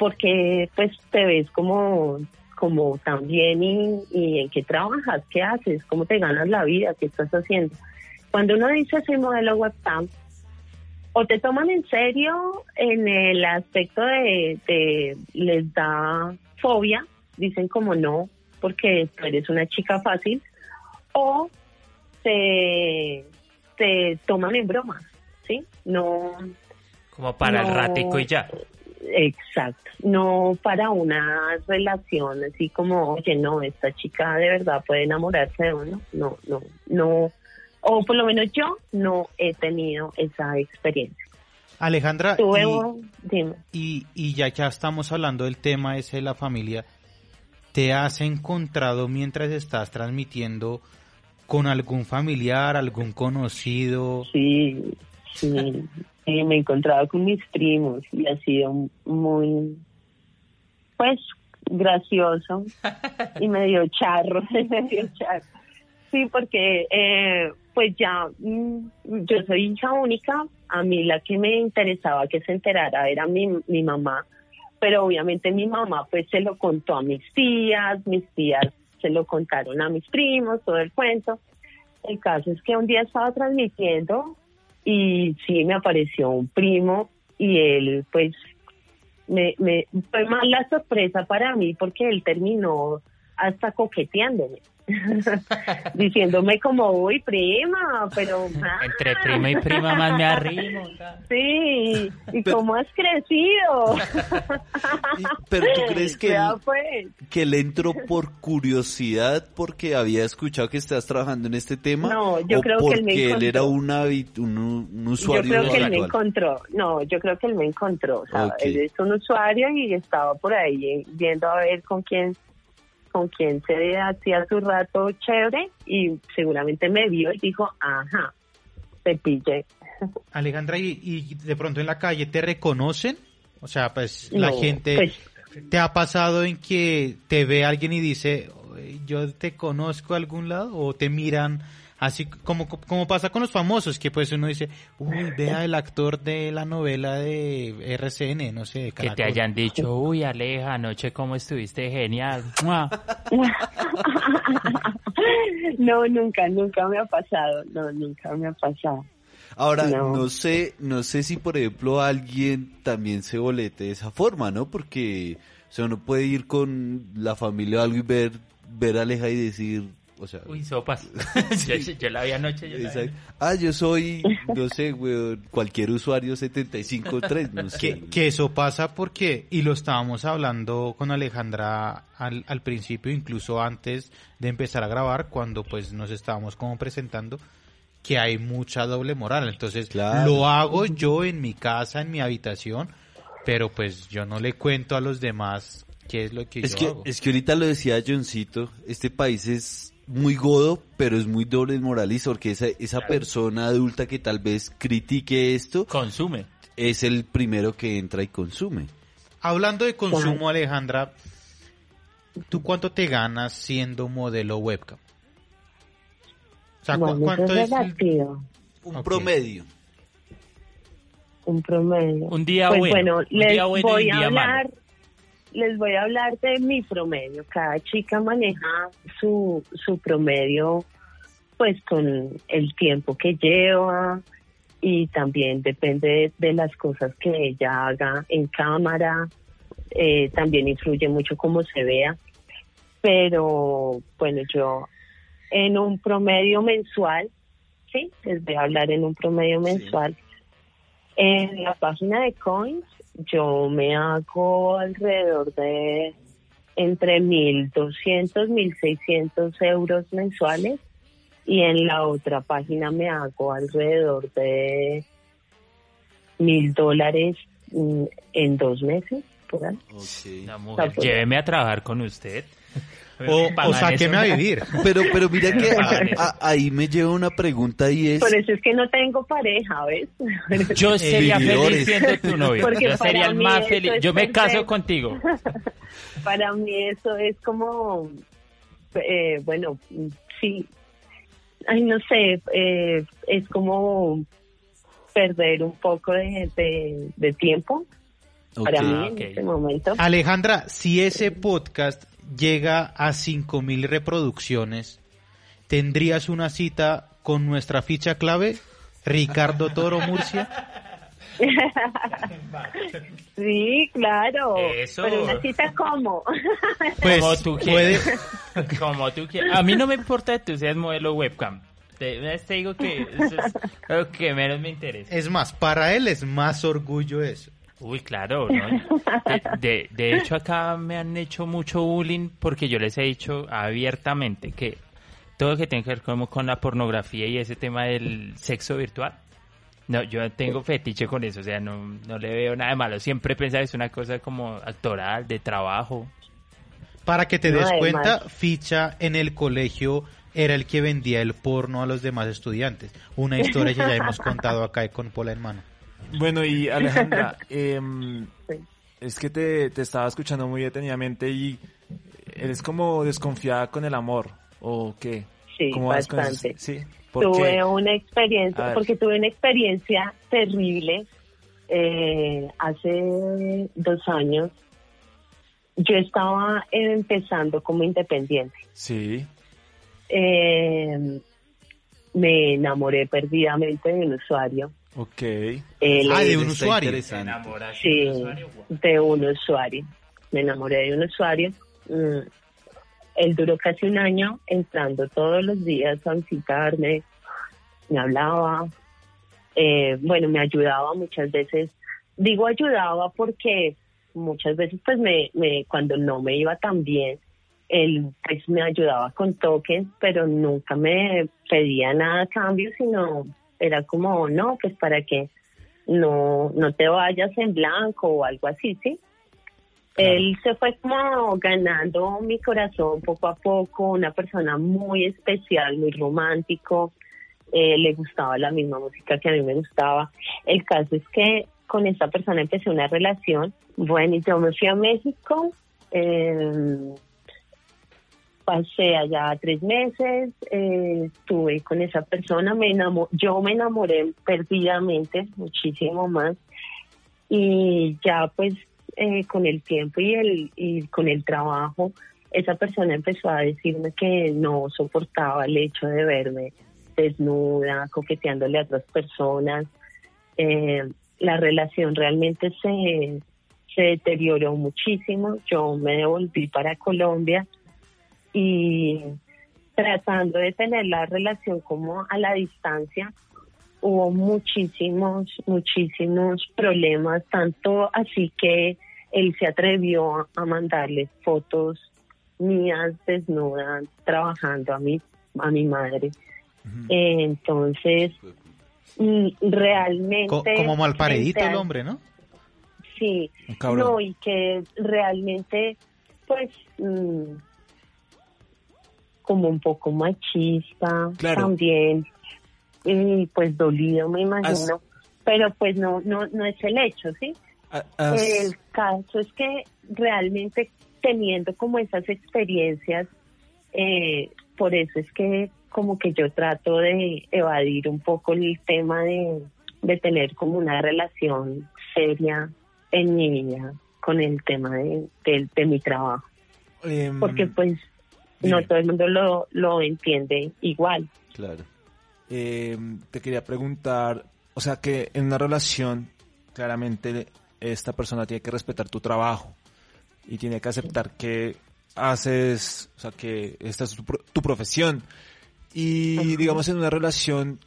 porque pues te ves como, como tan bien y, y en qué trabajas, qué haces, cómo te ganas la vida, qué estás haciendo. Cuando uno dice soy modelo webcam, o te toman en serio en el aspecto de, de les da fobia, dicen como no, porque tú eres una chica fácil, o te, te toman en broma, ¿sí? No, Como para el ratico y ya. Exacto, no para una relación así como, oye, no, esta chica de verdad puede enamorarse de uno, no, no, no, o por lo menos yo no he tenido esa experiencia. Alejandra, Tuve, y- dime, Y, y ya que estamos hablando del tema ese de la familia, ¿te has encontrado mientras estás transmitiendo con algún familiar, algún conocido? sí, sí, sí, me he encontrado con mis primos y ha sido muy, pues, gracioso y medio charro, medio charro. Sí, porque eh, pues ya mm, yo soy hija única, a mí la que me interesaba que se enterara era mi, mi mamá, pero obviamente mi mamá pues se lo contó a mis tías, mis tías se lo contaron a mis primos, todo el cuento. El caso es que un día estaba transmitiendo y sí me apareció un primo y él pues me, me fue más la sorpresa para mí porque él terminó hasta coqueteándome diciéndome como uy prima pero ah, Entre prima y prima más me arrimo. sí y cómo has crecido Pero tú crees que Ya, él, pues. que él entró por curiosidad porque había escuchado que estás trabajando en este tema No, yo o creo que él me porque él era encontró. un, un, un yo usuario creo que él me encontró no yo creo que él me encontró o sea, Ok. él es un usuario y estaba por ahí viendo a ver con quién con quién se hacía su rato chévere y seguramente me vio y dijo ajá te pillé Alejandra, ¿y, y de pronto en la calle te reconocen? O sea, pues la gente... pues, ¿Te ha pasado en que te ve alguien y dice, "Oye, yo te conozco de algún lado? ¿O te miran así como, como pasa con los famosos? Que pues uno dice, uy, vea el actor de la novela de RCN, no sé, de Que te Caracol". hayan dicho, uy, Aleja, anoche cómo estuviste genial. No nunca nunca me ha pasado no nunca me ha pasado Ahora, no. No. sé, no sé si por ejemplo alguien también se bolete de esa forma, ¿no? Porque O sea, uno puede ir con la familia o algo y ver, ver a Aleja y decir, o sea... Uy, sopas. yo, yo la vi anoche. Yo la vi. exacto. Ah, yo soy, no sé, weón, cualquier usuario 753, no sé. Que, que eso pasa porque, y lo estábamos hablando con Alejandra al, al principio, incluso antes de empezar a grabar, cuando pues nos estábamos como presentando, que hay mucha doble moral. Entonces, Claro. lo hago yo en mi casa, en mi habitación, pero pues yo no le cuento a los demás qué es lo que Es yo que, hago. es que ahorita lo decía Johncito, este país es muy godo, pero es muy doble moralista, porque esa, esa persona adulta que tal vez critique esto, Consume. es el primero que entra y consume. Hablando de consumo, Alejandra, ¿tú cuánto te ganas siendo modelo webcam? O sea, ¿cu- Bueno, eso ¿cuánto es relativo, Un promedio. un promedio. Un día pues bueno, bueno, un les día bueno y voy un a día hablar, malo. Les voy a hablar de mi promedio. Cada chica maneja su, su promedio pues con el tiempo que lleva y también depende de, las cosas que ella haga en cámara, eh, también influye mucho cómo se vea, pero bueno, yo en un promedio mensual, sí, les voy a hablar en un promedio mensual, en la página de Coins yo me hago alrededor de entre 1.200, 1.600 euros mensuales y en la otra página me hago alrededor de mil dólares mm, en dos meses. La mujer, pues. lléveme a trabajar con usted. O, o sáqueme a vivir. Pero, pero mira que Pagan a- a- ahí me lleva una pregunta y es... Por eso es que no tengo pareja, ¿ves? Yo sería vividores. feliz siendo tu novio. Porque Yo sería el más feliz. Yo me caso contigo. Para mí eso es como, eh, bueno, sí, ay, no sé, eh, es como perder un poco de, de- de tiempo para mí Ah, en este momento. Alejandra, si ese podcast llega a 5000 reproducciones, ¿tendrías una cita con nuestra ficha clave? Ricardo Toro Murcia. Sí, claro. Eso. Pero una cita como. Pues como tú puede, quieras. Como tú quieras. A mí no me importa que tú seas modelo webcam. Te, te digo que eso es lo que menos me interesa. es más, para él es más orgullo eso. Uy, claro, ¿no? De, de, de hecho, acá me han hecho mucho bullying porque yo les he dicho abiertamente que todo lo que tiene que ver como con la pornografía y ese tema del sexo virtual, no, yo tengo fetiche con eso, o sea, no, no le veo nada de malo. Siempre he pensado que es una cosa como actoral, de trabajo. Para que te No, des cuenta, Ficha en el colegio era el que vendía el porno a los demás estudiantes. Una historia que ya hemos contado acá con Pola en mano. Bueno, y Alejandra, em, Sí. es que te, te estaba escuchando muy detenidamente y eres como desconfiada con el amor, ¿o qué? Sí, bastante. Sí, ¿por tuve qué? una experiencia, porque tuve una experiencia terrible eh, hace dos años. Yo estaba empezando como independiente. Sí, Eh, me enamoré perdidamente de un usuario. Ok. Él Ah, de un usuario. Sí, de un usuario. Me enamoré de un usuario. Mm, Él duró casi un año entrando todos los días a visitarme, me hablaba, eh, bueno, me ayudaba muchas veces. Digo ayudaba porque muchas veces pues me, me cuando no me iba tan bien, él pues me ayudaba con tokens, pero nunca me pedía nada a cambio, sino era como, no, pues para que no, no te vayas en blanco o algo así, ¿sí? Él se fue como ganando mi corazón poco a poco, una persona muy especial, muy romántico, eh, le gustaba la misma música que a mí me gustaba. El caso es que con esta persona empecé una relación, bueno, y yo me fui a México, eh, pasé allá tres meses, eh, estuve con esa persona, me enamo- yo me enamoré perdidamente, muchísimo más, y ya pues eh, con el tiempo y el y con el trabajo esa persona empezó a decirme que no soportaba el hecho de verme desnuda coqueteándole a otras personas Eh, la relación realmente se se deterioró muchísimo. Yo me devolví para Colombia y tratando de tener la relación como a la distancia, hubo muchísimos, muchísimos problemas, tanto así que él se atrevió a mandarle fotos mías desnudas trabajando a mi, a mi madre. Eh, entonces, y realmente... Co- como malparedito frente el hombre, ¿no? Sí, Un cabrón. no, y que realmente, pues, mm, como un poco machista Claro. también, y pues dolido, me imagino, pero pues no, no, no es el hecho, ¿sí? El caso es que realmente teniendo como esas experiencias, eh, por eso es que como que yo trato de evadir un poco el tema de, de tener como una relación seria en mi vida con el tema de, de, de mi trabajo, em, porque pues dime. no todo el mundo lo, lo entiende igual. Claro. Eh, te quería preguntar, o sea que en una relación, claramente esta persona tiene que respetar tu trabajo y tiene que aceptar que haces, o sea que esta es tu, tu profesión. Y digamos en una relación,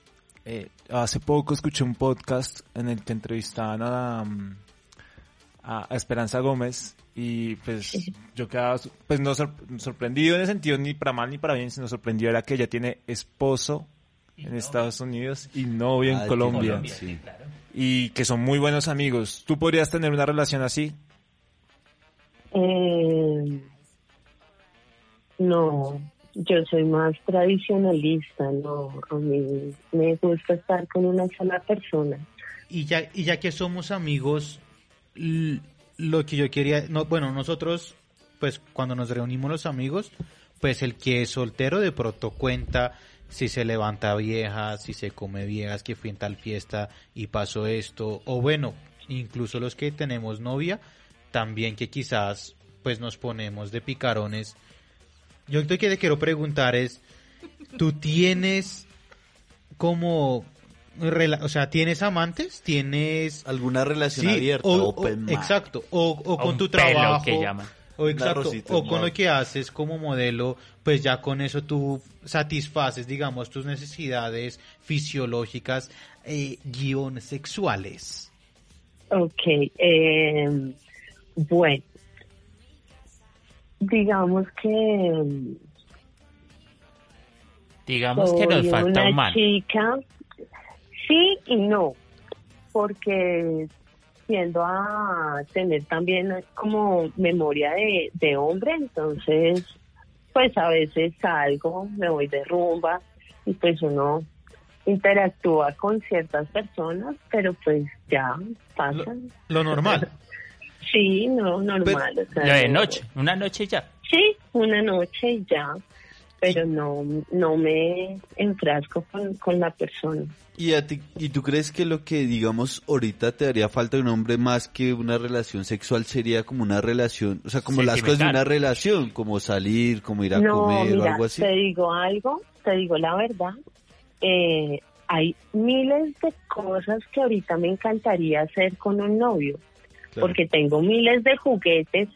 eh, hace poco escuché un podcast en el que entrevistaban a, mm, a, a Esperanza Gómez y pues yo quedaba pues no sor- sorprendido en el sentido ni para mal ni para bien, sino sorprendido era que ella tiene esposo en Estados Unidos y novio Ah, en Colombia Colombia, Sí. claro. y que son muy buenos amigos. ¿Tú podrías tener una relación así? Eh, no, yo soy más tradicionalista, no, a mí me gusta estar con una sola persona. Y ya, y ya que somos amigos, lo que yo quería, no, bueno, nosotros, pues cuando nos reunimos los amigos, pues el que es soltero de pronto cuenta si se levanta vieja, si se come viejas, que fui en tal fiesta y pasó esto, o bueno, incluso los que tenemos novia, también que quizás pues nos ponemos de picarones. Yo lo que te quiero preguntar es, ¿tú tienes como, o sea, tienes amantes? ¿Tienes ¿Alguna relación Sí, abierta? o- open exacto, o, o con tu trabajo, que llaman. o exacto, rosita, o con no. lo que haces como modelo, pues ya con eso tú satisfaces, digamos, tus necesidades fisiológicas, eh, guion sexuales. Ok, eh, bueno, digamos que Digamos que nos falta una un man. chica, sí y no, porque tiendo a tener también como memoria de, de hombre, entonces pues a veces salgo, me voy de rumba y pues uno interactúa con ciertas personas, pero pues ya pasa. Lo normal. Sí, no, normal. o sea, Lo de no- noche, una noche ya. Sí, una noche y ya, pero no, no me enfrasco con, con la persona. ¿Y, a ti, ¿Y tú crees que lo que, digamos, ahorita te haría falta de un hombre más que una relación sexual sería como una relación, o sea, como las cosas de una relación, como salir, como ir a no, comer o algo así? te digo algo, te digo la verdad. eh, hay miles de cosas que ahorita me encantaría hacer con un novio, Claro. porque tengo miles de juguetes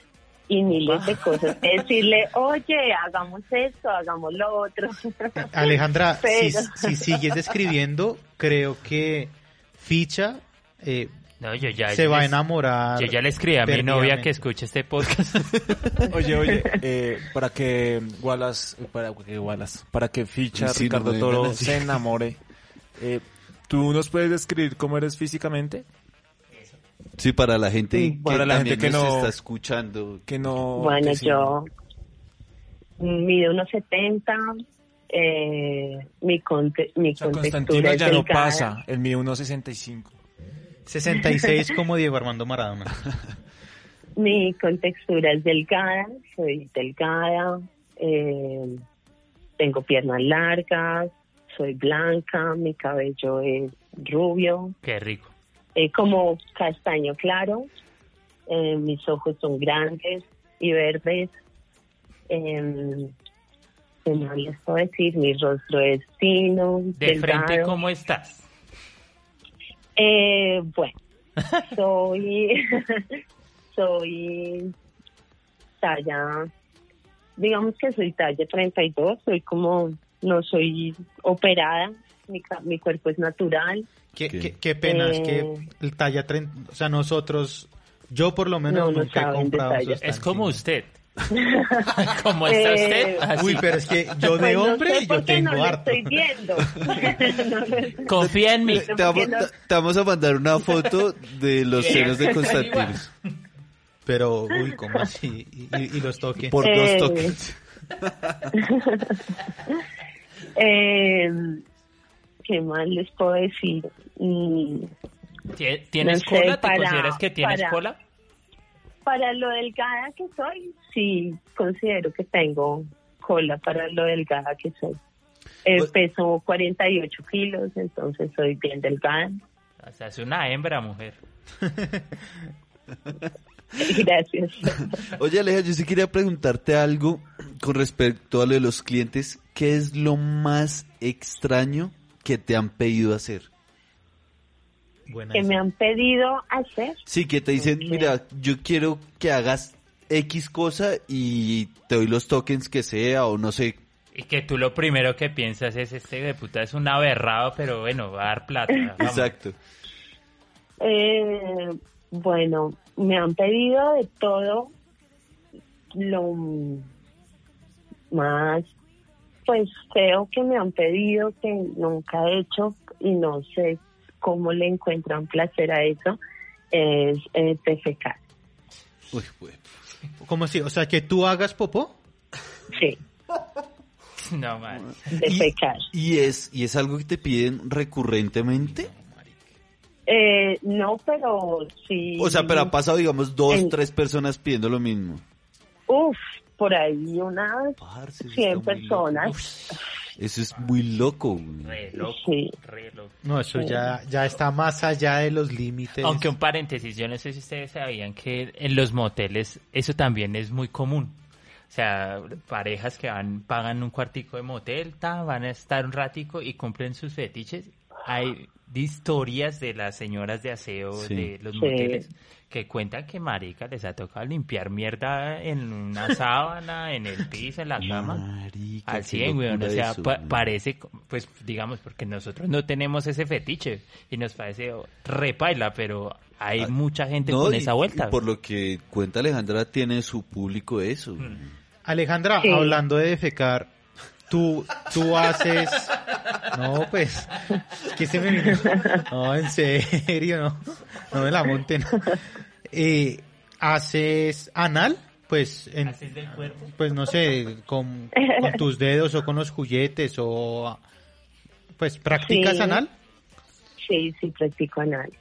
y miles de cosas decirle, oye, hagamos esto, hagamos lo otro. Alejandra, si, Pero- si sigues describiendo, creo que Ficha eh, No, yo ya. se va a enamorar. Yo ya le escribí a mi novia que escuche este podcast. Oye, oye, eh, para que Wallace, para que Wallace, para que Ficha, Sí, no Ricardo me Toro se enamore, eh, ¿tú nos puedes describir cómo eres físicamente? Sí, para la gente Sí, que para la gente que nos no- está escuchando. Que no... Bueno, que sí. yo mido unos 70, eh, mi, conte, mi O sea, contextura Constantino ya no pasa, el mío 1.65. 66 como Diego Armando Maradona. Mi contextura es delgada, soy delgada, eh, tengo piernas largas, soy blanca, mi cabello es rubio, Qué rico. Eh, como castaño claro, eh, mis ojos son grandes y verdes. Eh, ¿Qué más les puedo decir? Mi rostro es fino, De delgado. frente, ¿cómo estás? Eh, bueno, soy, soy talla, digamos que soy talla 32, soy como, no soy operada, mi, mi cuerpo es natural. Qué, ¿Qué? qué- qué pena, es que Eh. el talla 30, o sea, nosotros, yo por lo menos No, no nunca he comprado esos Es como usted. como está Eh, usted, así. Uy, pero es que yo de Pues no hombre sé yo tengo no harto. estoy viendo. No Confía en mí. Te vamos, no- te vamos a mandar una foto de los senos de Constantino. Pero, uy, ¿cómo así? Y, y- y los toques. Por Eh, dos toques. eh, ¿Qué más les puedo decir? Mm, ¿Tie- ¿Tienes No sé, cola? ¿Te para- consideras que tienes para- cola? Para lo delgada que soy, sí, considero que tengo cola para lo delgada que soy. Eh, Pues- peso 48 kilos, entonces soy bien delgada. O sea, es una hembra, mujer. Gracias. Oye, Aleja, yo sí quería preguntarte algo con respecto a lo de los clientes. ¿Qué es lo más extraño que te han pedido hacer? Buena que esa. me han pedido hacer. Sí, que te dicen, Ok. mira, yo quiero que hagas X cosa y te doy los tokens que sea o no sé. Y que tú lo primero que piensas es, este de puta es un aberrado, pero bueno, va a dar plata. vamos. Exacto. Eh, bueno, me han pedido de todo lo más pues feo que me han pedido que nunca he hecho y no sé cómo le encuentran placer a eso es eh, defecar. Uy, güey. ¿Cómo así? O sea, que tú hagas popó. Sí, No, man. defecar. ¿Y es, ¿Y es algo que te piden recurrentemente? Eh, no, pero sí. O sea, pero ha pasado, digamos, dos, En- tres personas pidiendo lo mismo. Uf, por ahí unas Parce, eso 100 está muy loco. personas. Eso es muy loco. Re loco, Sí. re loco. No, eso ya, ya está más allá de los límites. Aunque un paréntesis, yo no sé si ustedes sabían que en los moteles eso también es muy común. O sea, parejas que van, pagan un cuartico de motel, ta, van a estar un ratico y cumplen sus fetiches. Hay historias de las señoras de aseo Sí. de los Sí. moteles que cuentan que marica les ha tocado limpiar mierda en una sábana, en el piso, en la cama. Marica, Al qué 100, weón. O sea, eso, pa- güey. parece, pues, digamos, porque nosotros no tenemos ese fetiche y nos parece repaila, pero hay Ah, mucha gente No, con y- esa vuelta. y por lo que cuenta Alejandra, tiene su público eso. Mm. Alejandra, Sí. hablando de defecar, tú, tú haces... No, pues, es que se me vino... No, en serio, no, no me la monten. Eh, ¿Haces anal? Pues, en, del cuerpo. pues no sé, con, con tus dedos o con los juguetes o... Pues, ¿practicas Sí. anal? Sí, sí, practico anal.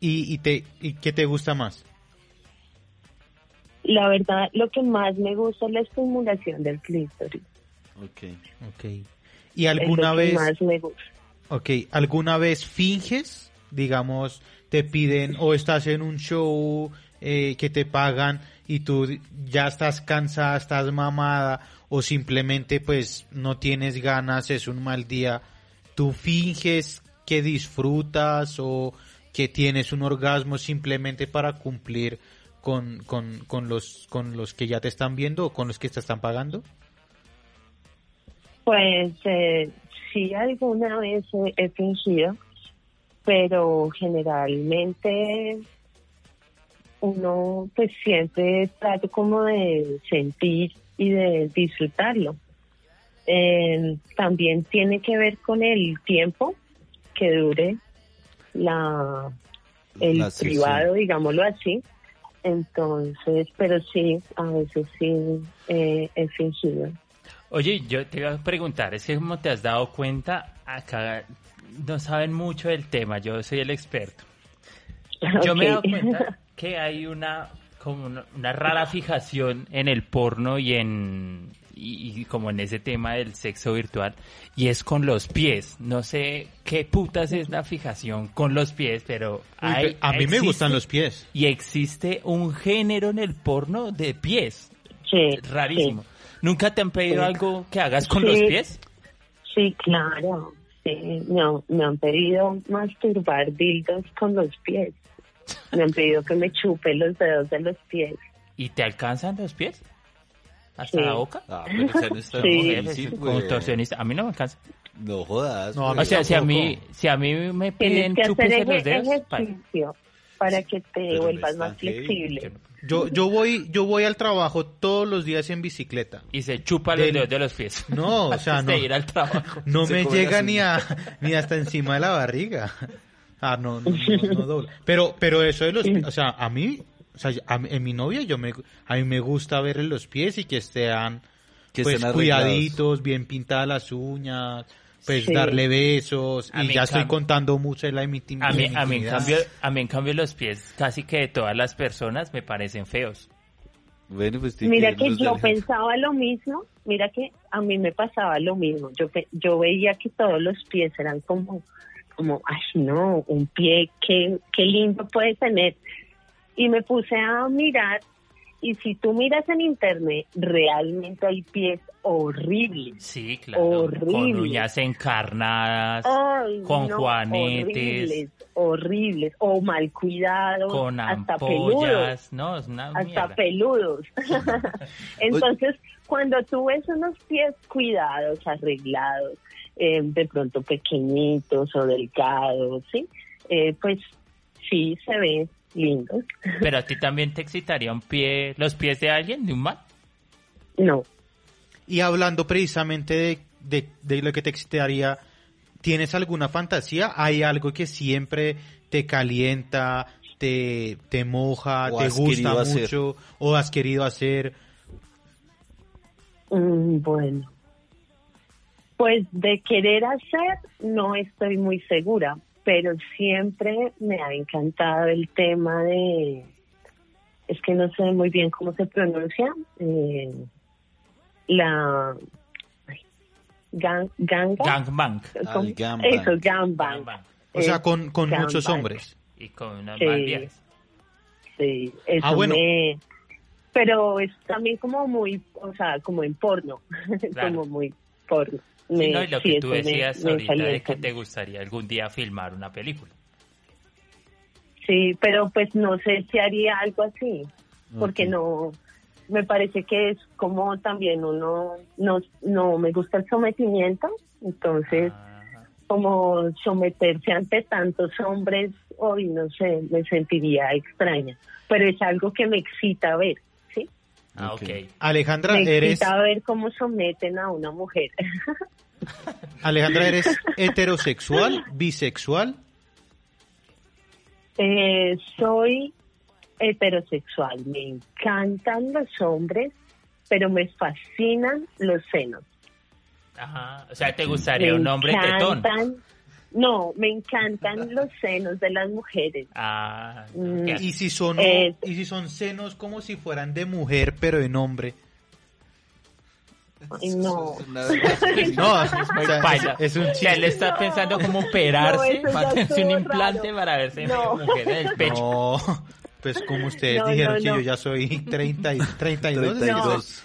¿Y, y, te, ¿Y qué te gusta más? La verdad, lo que más me gusta es la estimulación del clítoris. Ok. Ok. ¿Y alguna vez... más me gusta. Ok, ¿alguna vez finges? Digamos, te piden o estás en un show eh, que te pagan y tú ya estás cansada, estás mamada o simplemente pues no tienes ganas, es un mal día. ¿Tú finges que disfrutas o que tienes un orgasmo simplemente para cumplir con, con, con los, con los que ya te están viendo o con los que te están pagando? Pues eh, sí, alguna vez he, fingido, pero generalmente uno pues siempre trato como de sentir y de disfrutarlo. Eh, también tiene que ver con el tiempo que dure la el La privado, digámoslo así. Entonces, pero sí, a veces sí eh, he fingido. Oye, yo te iba a preguntar, es que como te has dado cuenta, acá no saben mucho del tema, yo soy el experto. Yo me he dado cuenta que hay una como una, una rara fijación en el porno y en y, y como en ese tema del sexo virtual y es con los pies. No sé qué putas es la fijación con los pies, pero Uy, hay- a mí me gustan los pies. y existe un género en el porno de pies. Sí, Rarísimo. ¿Nunca te han pedido Sí. algo que hagas con Sí. los pies? Sí, claro. Sí, no, me han pedido masturbar dildos con los pies. Me han pedido que me chupe los dedos de los pies. ¿Y te alcanzan los pies? ¿Hasta Sí. la boca? Ah, pero Sí. Contorsionista. A mí no me alcanza. No jodas. No, güey. O sea, si a mí, si a mí me piden hacer chúpese los dedos, ejercicio para que te Pero vuelvas más heavy. flexible. Yo, yo voy, yo voy al trabajo todos los días en bicicleta. y se chupa los dedos de los pies. No, o sea, no. de ir al trabajo. No Se me llega ni a, ni hasta encima de la barriga. Ah, no, no, no, no dobla. Pero, pero eso de los, o sea, a mí, o sea, a en mi novia yo me, a mí me gusta ver los pies y que estén, Que pues, estén cuidaditos, bien pintadas las uñas, pues Sí. darle besos A y ya estoy contando mucho de la intimidad. A mí, a mí en cambio, a mí en cambio los pies casi que de todas las personas me parecen feos. Bueno, pues Mira que yo del- pensaba lo mismo, mira que a mí me pasaba lo mismo. Yo yo veía que todos los pies eran como, como, ay no, un pie, qué, qué lindo puede tener. Y me puse a mirar y si tú miras en internet, realmente hay pies horribles. Sí, claro. Con Horrible. uñas encarnadas, Ay, con no, juanetes, Horribles, horribles, o mal cuidados, con hasta peludos. No, es una hasta mierda. peludos. Entonces, cuando tú ves unos pies cuidados, arreglados, eh, de pronto pequeñitos o delgados, ¿sí? Eh, pues sí se ven lindos. Pero a ti también te excitaría un pie, los pies de alguien, de un man. No, Y hablando precisamente de, de, de lo que te excitaría, ¿tienes alguna fantasía? ¿Hay algo que siempre te calienta, te, te moja, O te gusta hacer? mucho o has querido hacer? Mm, bueno. Pues de querer hacer no estoy muy segura, pero siempre me ha encantado el tema de, es que no sé muy bien cómo se pronuncia, eh, la gang, ganga. Gangbang. Gangbang. Eso, gangbang. Gangbang. O sea, con, con muchos hombres. Y con unas Sí. Sí, eso Ah, bueno. me... Pero es también como muy, o sea, como en porno, Claro. como muy porno. Sí, Me- no, y lo sí, que tú decías me ahorita de que te gustaría algún día filmar una película. Sí, pero pues no sé si haría algo así, porque Ok. no, me parece que es como también uno, no, no me gusta el sometimiento, entonces Ah, como someterse ante tantos hombres, hoy no sé, me sentiría extraña, pero es algo que me excita ver, ¿sí? ah, Ok. ok. Alejandra, Me eres, excita ver cómo someten a una mujer. Alejandra, ¿eres heterosexual, bisexual? Eh, soy heterosexual, me encantan los hombres, pero me fascinan los senos. Ajá. O sea, te gustaría Me un hombre tetón. encantan- No, me encantan los senos de las mujeres. Ah, Mm. ¿Y si son, Eh, y si son senos como si fueran de mujer, pero en hombre? No. No, Muy paila. es, es un O sea, él chiste. está No. pensando cómo No, operarse ya para hacerse un implante raro. para verse No. mujer en el pecho. No, pues como ustedes No, dijeron no, que no. yo ya soy 30 y 32. 32.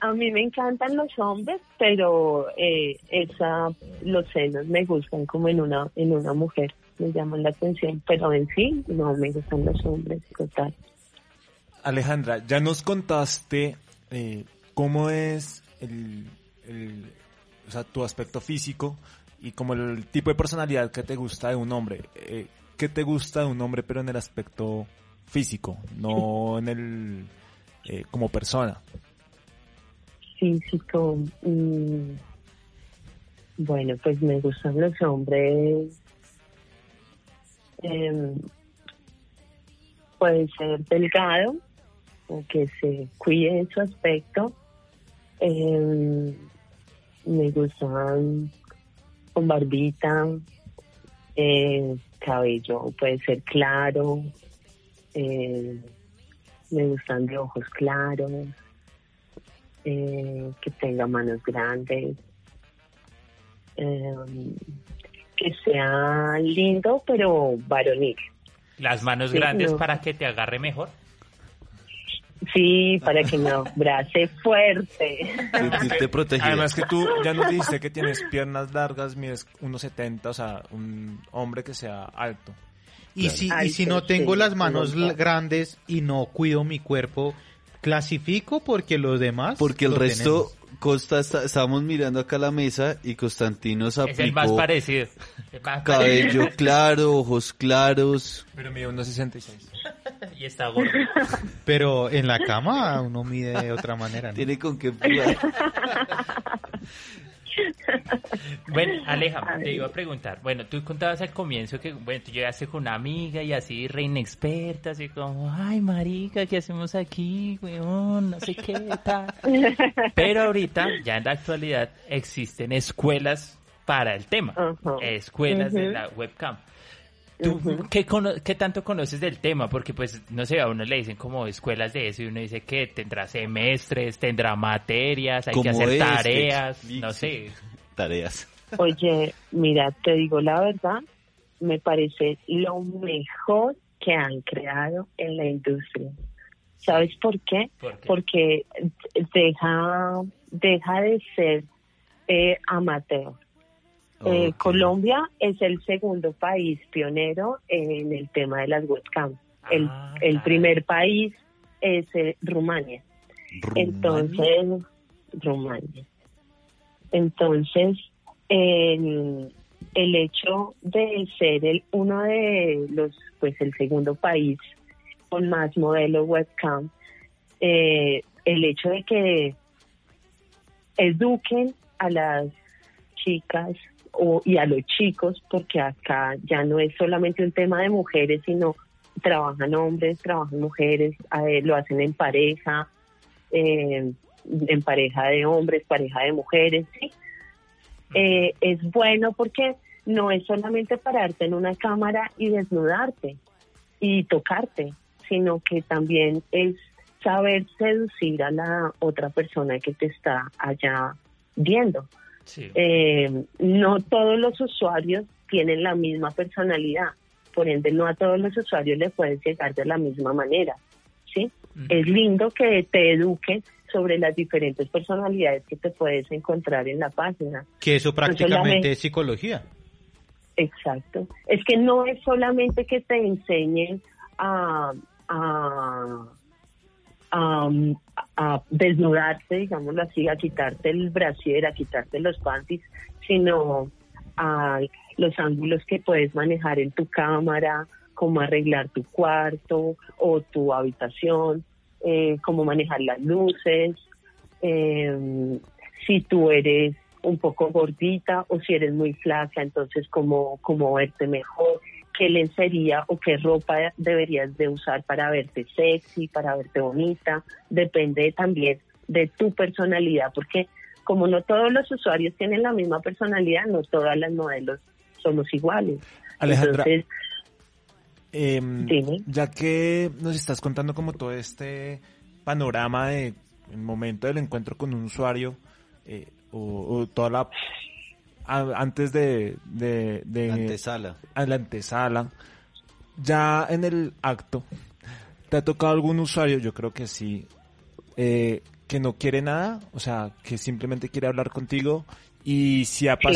A mí me encantan los hombres, pero eh, esa, los senos me gustan como en una, en una mujer, me llaman la atención, pero en sí no me gustan los hombres, total. Alejandra, ya nos contaste eh, cómo es el, el- o sea, tu aspecto físico y como el tipo de personalidad que te gusta de un hombre. Eh, ¿Qué te gusta de un hombre pero en el aspecto físico, no en el eh, como persona? Físico, mm, bueno, pues me gustan los hombres, em, puede ser delgado, o que se cuide en su aspecto. Em, me gustan con barbita, eh, cabello puede ser claro, eh, me gustan de ojos claros, eh, que tenga manos grandes, eh, que sea lindo pero varonil. Las manos Sí, grandes no. para que te agarre mejor. Sí, para que me abrace fuerte. Sentirte protegido. Además que tú ya nos dijiste que tienes piernas largas, mides 1,70, o sea, un hombre que sea alto. Y si, Ay, y si no tengo sí, las manos grandes y no cuido mi cuerpo, clasifico porque los demás. Porque el lo resto, tenemos. Costa, está- estábamos mirando acá la mesa y Constantino se Es el más aplicó parecido. El más cabello claro, ojos claros. Pero mide 1.66. parecido. Y está gordo. Pero en la cama uno mide de otra manera. ¿no? Tiene con qué jugar. Bueno, Aleja, te iba a preguntar. Bueno, tú contabas al comienzo que, bueno, tú llegaste con una amiga y así, re inexperta, así como, ay, marica, ¿qué hacemos aquí, weón? No sé qué, tal. Pero ahorita, ya en la actualidad, existen escuelas para el tema. Ajá. Escuelas de Ujú. la webcam. ¿Tú qué, cono- qué tanto conoces del tema? Porque, pues, no sé, a uno le dicen como escuelas de eso y uno dice que tendrá semestres, tendrá materias, hay que hacer este, tareas, no sé. Tareas. Oye, mira, te digo la verdad, me parece lo mejor que han creado en la industria. ¿Sabes por qué? ¿Por qué? Porque deja, deja de ser eh, amateur. Eh. Colombia es el segundo país pionero en el tema de las webcams. El, Ah, el primer país es eh, Rumania. Rumania. Entonces, Rumania. Entonces, el, el hecho de ser el uno de los, pues el segundo país con más modelos webcam, eh, el hecho de que eduquen a las chicas o, y a los chicos, porque acá ya no es solamente un tema de mujeres, sino trabajan hombres, trabajan mujeres, eh, lo hacen en pareja, eh, en pareja de hombres, pareja de mujeres, ¿sí? Eh, es bueno porque no es solamente pararte en una cámara y desnudarte y tocarte, sino que también es saber seducir a la otra persona que te está allá viendo. Sí. Eh, no todos los usuarios tienen la misma personalidad, por ende no a todos los usuarios les puedes llegar de la misma manera, ¿sí? Es lindo que te eduquen sobre las diferentes personalidades que te puedes encontrar en la página. Que eso prácticamente es psicología. Exacto. Es que no es solamente que te enseñen a, a, a, a desnudarte, digámoslo así, a quitarte el brasier, a quitarte los panties, sino a los ángulos que puedes manejar en tu cámara, cómo arreglar tu cuarto o tu habitación, eh, cómo manejar las luces, eh, si tú eres un poco gordita o si eres muy flaca, entonces cómo, cómo verte mejor, qué lencería o qué ropa deberías de usar para verte sexy, para verte bonita, depende también de tu personalidad, porque como no todos los usuarios tienen la misma personalidad, no todas las modelos somos iguales. Alejandra, Entonces, Em, ya que nos estás contando como todo este panorama de el momento del encuentro con un usuario eh, o, o toda la a- antes de, de, de Antesala. a la antesala ya en el acto te ha tocado algún usuario yo creo que sí eh, que no quiere nada o sea que simplemente quiere hablar contigo y si ha Claro.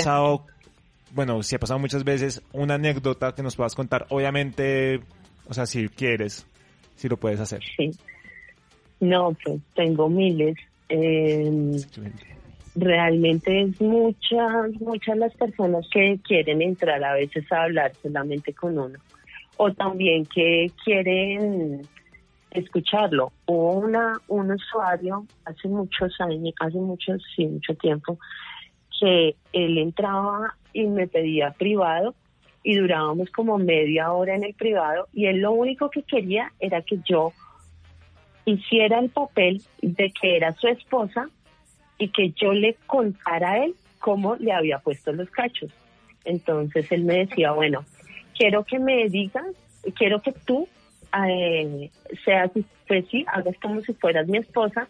Bueno, si ha pasado muchas veces, una anécdota que nos puedas contar, obviamente, o sea, si quieres, si lo puedes hacer. sí. No, pues tengo miles. Eh, realmente es muchas, muchas las personas que quieren entrar a veces a hablar solamente con uno. O también que quieren escucharlo. Hubo una, un usuario hace muchos años, hace muchos, sí, mucho tiempo, que él entraba y me pedía privado y durábamos como media hora en el privado y él lo único que quería era que yo hiciera el papel de que era su esposa y que yo le contara a él cómo le había puesto los cachos. Entonces él me decía, bueno, quiero que me digas, quiero que tú eh, seas, pues sí, hagas como si fueras mi esposa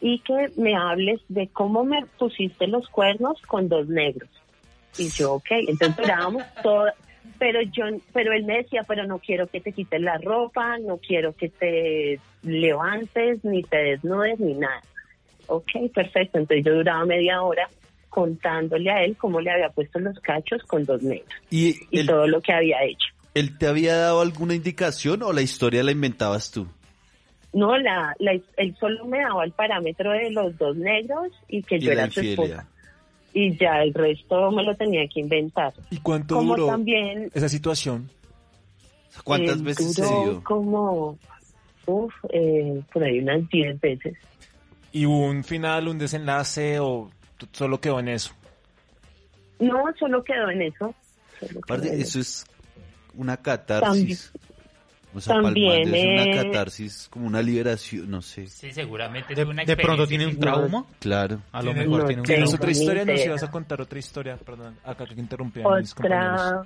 y que me hables de cómo me pusiste los cuernos con dos negros. Y yo, ok, entonces durábamos todo, pero yo, pero él me decía, pero no quiero que te quites la ropa, no quiero que te levantes, ni te desnudes, ni nada. Ok, perfecto. Entonces yo duraba media hora contándole a él cómo le había puesto los cachos con dos negros Y y todo lo que había hecho. ¿Él te había dado alguna indicación o la historia la inventabas tú? No, la, la, él solo me daba el parámetro de los dos negros y que Y yo era su esposa. Y ya el resto me lo tenía que inventar. ¿Y cuánto Como duró también esa situación? ¿Cuántas eh, veces se duró dio? como, uf, eh, por ahí unas 10 veces. ¿Y hubo un final, un desenlace o solo quedó en eso? No, solo quedó en eso. solo quedó Aparte, en eso es una catarsis. O sea, También, es una catarsis, como una liberación, no sé. Sí, seguramente es De, una de pronto tiene un trauma. Claro. A lo mejor no tiene un tengo ¿Tienes trauma. otra historia? Nos ibas a contar otra historia, perdón. Acá que interrumpí a mis compañeros. otra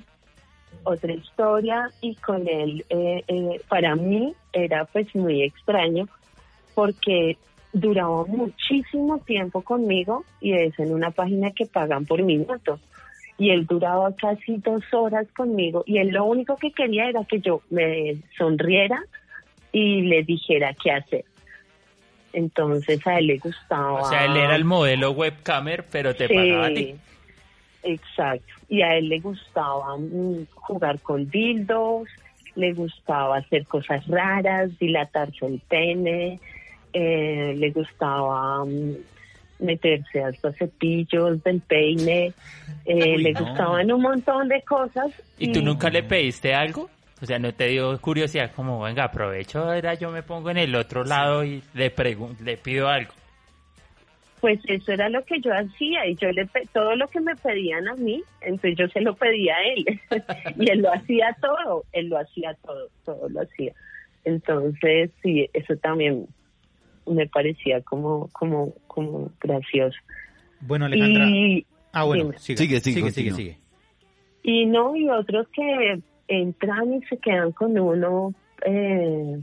otra historia y con él eh, eh, para mí era pues muy extraño porque duraba muchísimo tiempo conmigo y es en una página que pagan por minuto y él duraba casi dos horas conmigo y él lo único que quería era que yo me sonriera y le dijera qué hacer entonces a él le gustaba O sea, él era el modelo webcamer, pero te Sí, pagaba a ti. Exacto. Y a él le gustaba mm, jugar con dildos, le gustaba hacer cosas raras, dilatarse el pene, eh, le gustaba mm, meterse hasta cepillos del peine, eh, Uy, le no. gustaban un montón de cosas. ¿Y tú nunca le pediste algo? O sea, ¿no te dio curiosidad como, venga, aprovecho, ahora yo me pongo en el otro lado y le, pregun- le pido algo? Pues eso era lo que yo hacía y yo le pe- todo lo que me pedían a mí, entonces yo se lo pedía a él y él lo hacía todo, él lo hacía todo, todo lo hacía. Entonces sí, eso también me parecía como como como gracioso. Bueno, Alejandra. Y ah, bueno, sigue, Sigue, sigue, sigue, y no y otros que entran y se quedan con uno eh,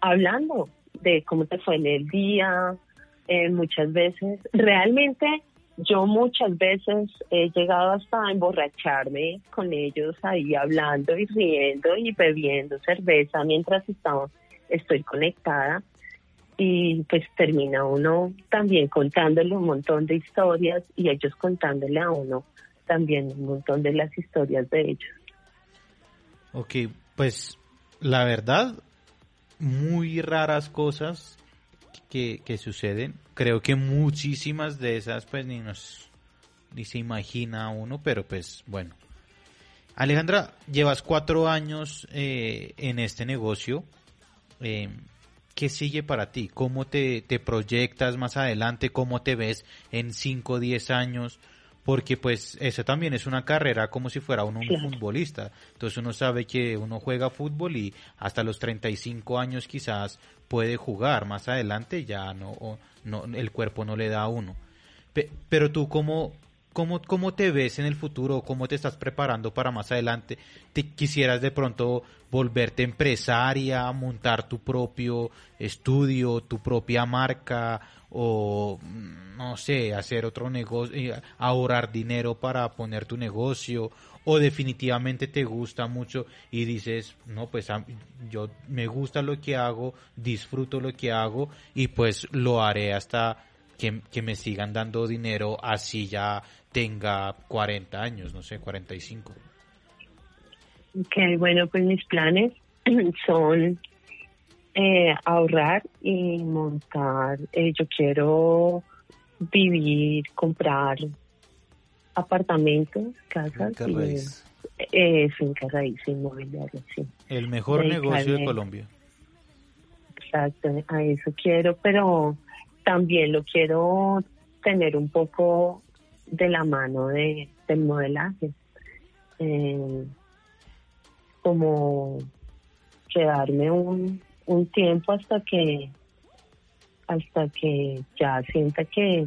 hablando de cómo te fue en el día eh, muchas veces. Realmente yo muchas veces he llegado hasta a emborracharme con ellos ahí hablando y riendo y bebiendo cerveza mientras estamos estoy conectada y pues termina uno también contándole un montón de historias y ellos contándole a uno también un montón de las historias de ellos. Ok, pues la verdad, muy raras cosas que, que suceden. Creo que muchísimas de esas pues ni nos ni se imagina uno, pero pues bueno. Alejandra, llevas cuatro años eh, en este negocio. Eh, ¿Qué sigue para ti? ¿Cómo te, te proyectas más adelante? ¿Cómo te ves en 5 o 10 años? Porque pues eso también es una carrera como si fuera uno un Claro. futbolista. Entonces uno sabe que uno juega fútbol y hasta los 35 años quizás puede jugar. Más adelante ya no, no el cuerpo no le da a uno. Pe- pero tú cómo, cómo, cómo te ves en el futuro, cómo te estás preparando para más adelante. ¿Te quisieras de pronto volverte empresaria, montar tu propio estudio, tu propia marca o mm, no sé, hacer otro negocio, eh, ahorrar dinero para poner tu negocio o definitivamente te gusta mucho y dices, no, pues yo me gusta lo que hago, disfruto lo que hago y pues lo haré hasta que, que me sigan dando dinero así ya tenga 40 años, no sé, 45. Ok, bueno, pues mis planes son eh, ahorrar y montar. eh, yo quiero vivir, comprar apartamentos, casas Finca y raíz. eh, fincas raíz inmobiliarias, sí. El mejor Dedicarme. negocio de Colombia. Exacto, a eso quiero, pero también lo quiero tener un poco de la mano de, del modelaje. Eh, como quedarme un, un tiempo hasta que hasta que ya sienta que,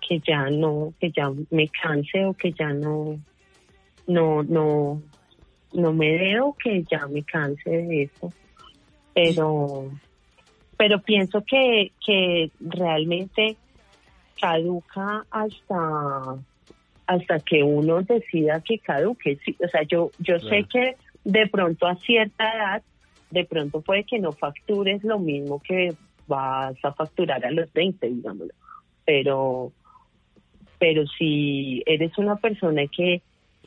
que ya no, que ya me canse o que ya no, no, no, no me dé o que ya me canse de eso. Pero, pero pienso que, que realmente caduca hasta hasta que uno decida que caduque. Sí, o sea, yo yo sé que de pronto a cierta edad, de pronto puede que no factures lo mismo que vas a facturar a los 20, digámoslo. Pero pero si eres una persona que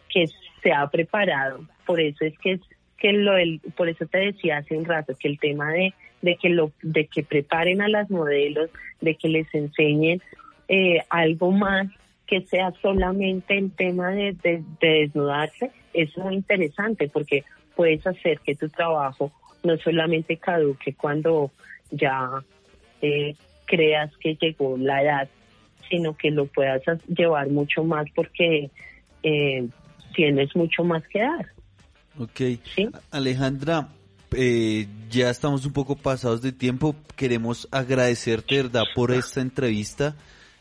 que se ha preparado, por eso es que que lo del- por eso te decía hace un rato que el tema de, de que lo de que preparen a las modelos, de que les enseñen eh, algo más que sea solamente el tema de, de- de desnudarse, es muy interesante porque puedes hacer que tu trabajo no solamente caduque cuando ya eh, creas que llegó la edad, sino que lo puedas as- llevar mucho más porque eh, tienes mucho más que dar. Ok. Sí. Alejandra, eh, ya estamos un poco pasados de tiempo. Queremos agradecerte, de verdad, por esta entrevista.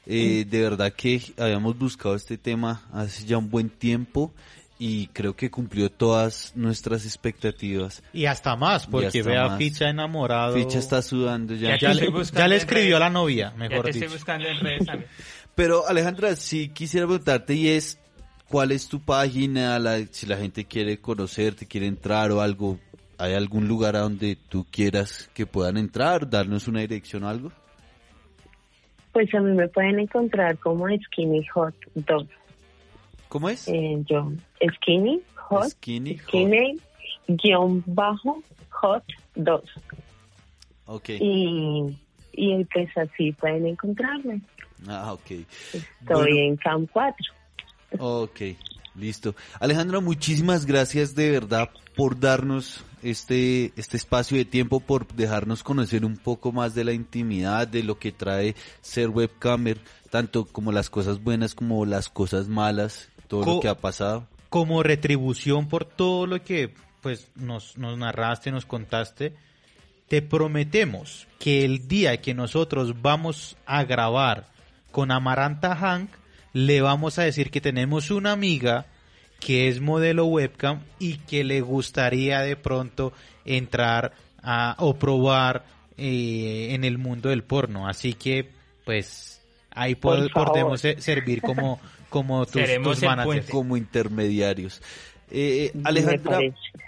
Eh, de verdad que habíamos buscado este tema hace ya un buen tiempo y creo que cumplió todas nuestras expectativas. Y hasta más, porque hasta vea más. Ficha enamorado. Ficha está sudando ya. Ya Ya le, ya escribió redes. a la novia, Ya mejor te dicho. estoy buscando en redes también. Pero Alejandra, si quisiera preguntarte y es, ¿cuál es tu página? La- si la gente quiere conocerte, quiere entrar o algo, ¿hay algún lugar a donde tú quieras que puedan entrar? ¿Darnos una dirección o algo? Pues a mí me pueden encontrar como Skinny Hot 2. ¿Cómo es? Eh, yo, Skinny Hot, Skinny Hot. Skinny guion bajo Hot 2. Ok. Y, y pues así pueden encontrarme. Ah, ok. Estoy Bueno. en Camp 4. Ok, listo. Alejandra, muchísimas gracias de verdad por darnos este, este espacio de tiempo, por dejarnos conocer un poco más de la intimidad, de lo que trae ser webcamer, tanto como las cosas buenas como las cosas malas, todo lo que ha pasado. como retribución por todo lo que pues nos, nos narraste, nos contaste, te prometemos que el día que nosotros vamos a grabar con Amaranta Hank, le vamos a decir que tenemos una amiga que es modelo webcam y que le gustaría de pronto entrar a, o probar eh, en el mundo del porno. Así que, pues, ahí pod- podemos se- servir como, como tus, tus managers. como intermediarios. Eh, Me Alejandra,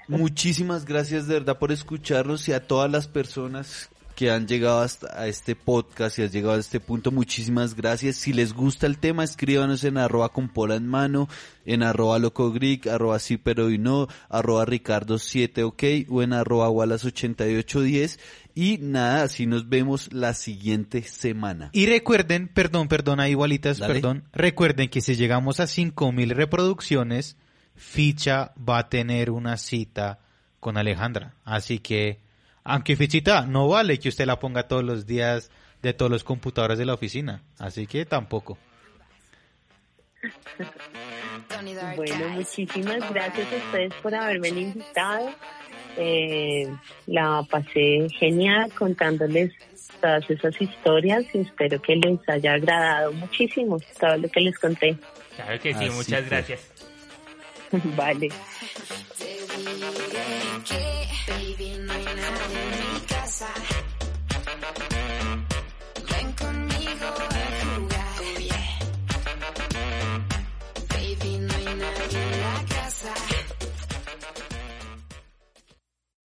muchísimas gracias de verdad por escucharnos y a todas las personas que han llegado hasta a este podcast y has llegado a este punto, muchísimas gracias. Si les gusta el tema, escríbanos en arroba con pola en mano, en arroba locogric, arroba sí pero y no, arroba ricardo 7 ok o en arroba wallace 8810 y nada, así nos vemos la siguiente semana. Y recuerden, perdón, perdón, ahí igualitas, Dale. perdón, recuerden que si llegamos a 5000 reproducciones, Ficha va a tener una cita con Alejandra. Así que, aunque Fichita, no vale que usted la ponga todos los días de todos los computadores de la oficina. Así que tampoco. Bueno, muchísimas gracias a ustedes por haberme invitado. Eh, la pasé genial contándoles todas esas historias y espero que les haya agradado muchísimo todo lo que les conté. Claro que sí, Así muchas fue. gracias. vale.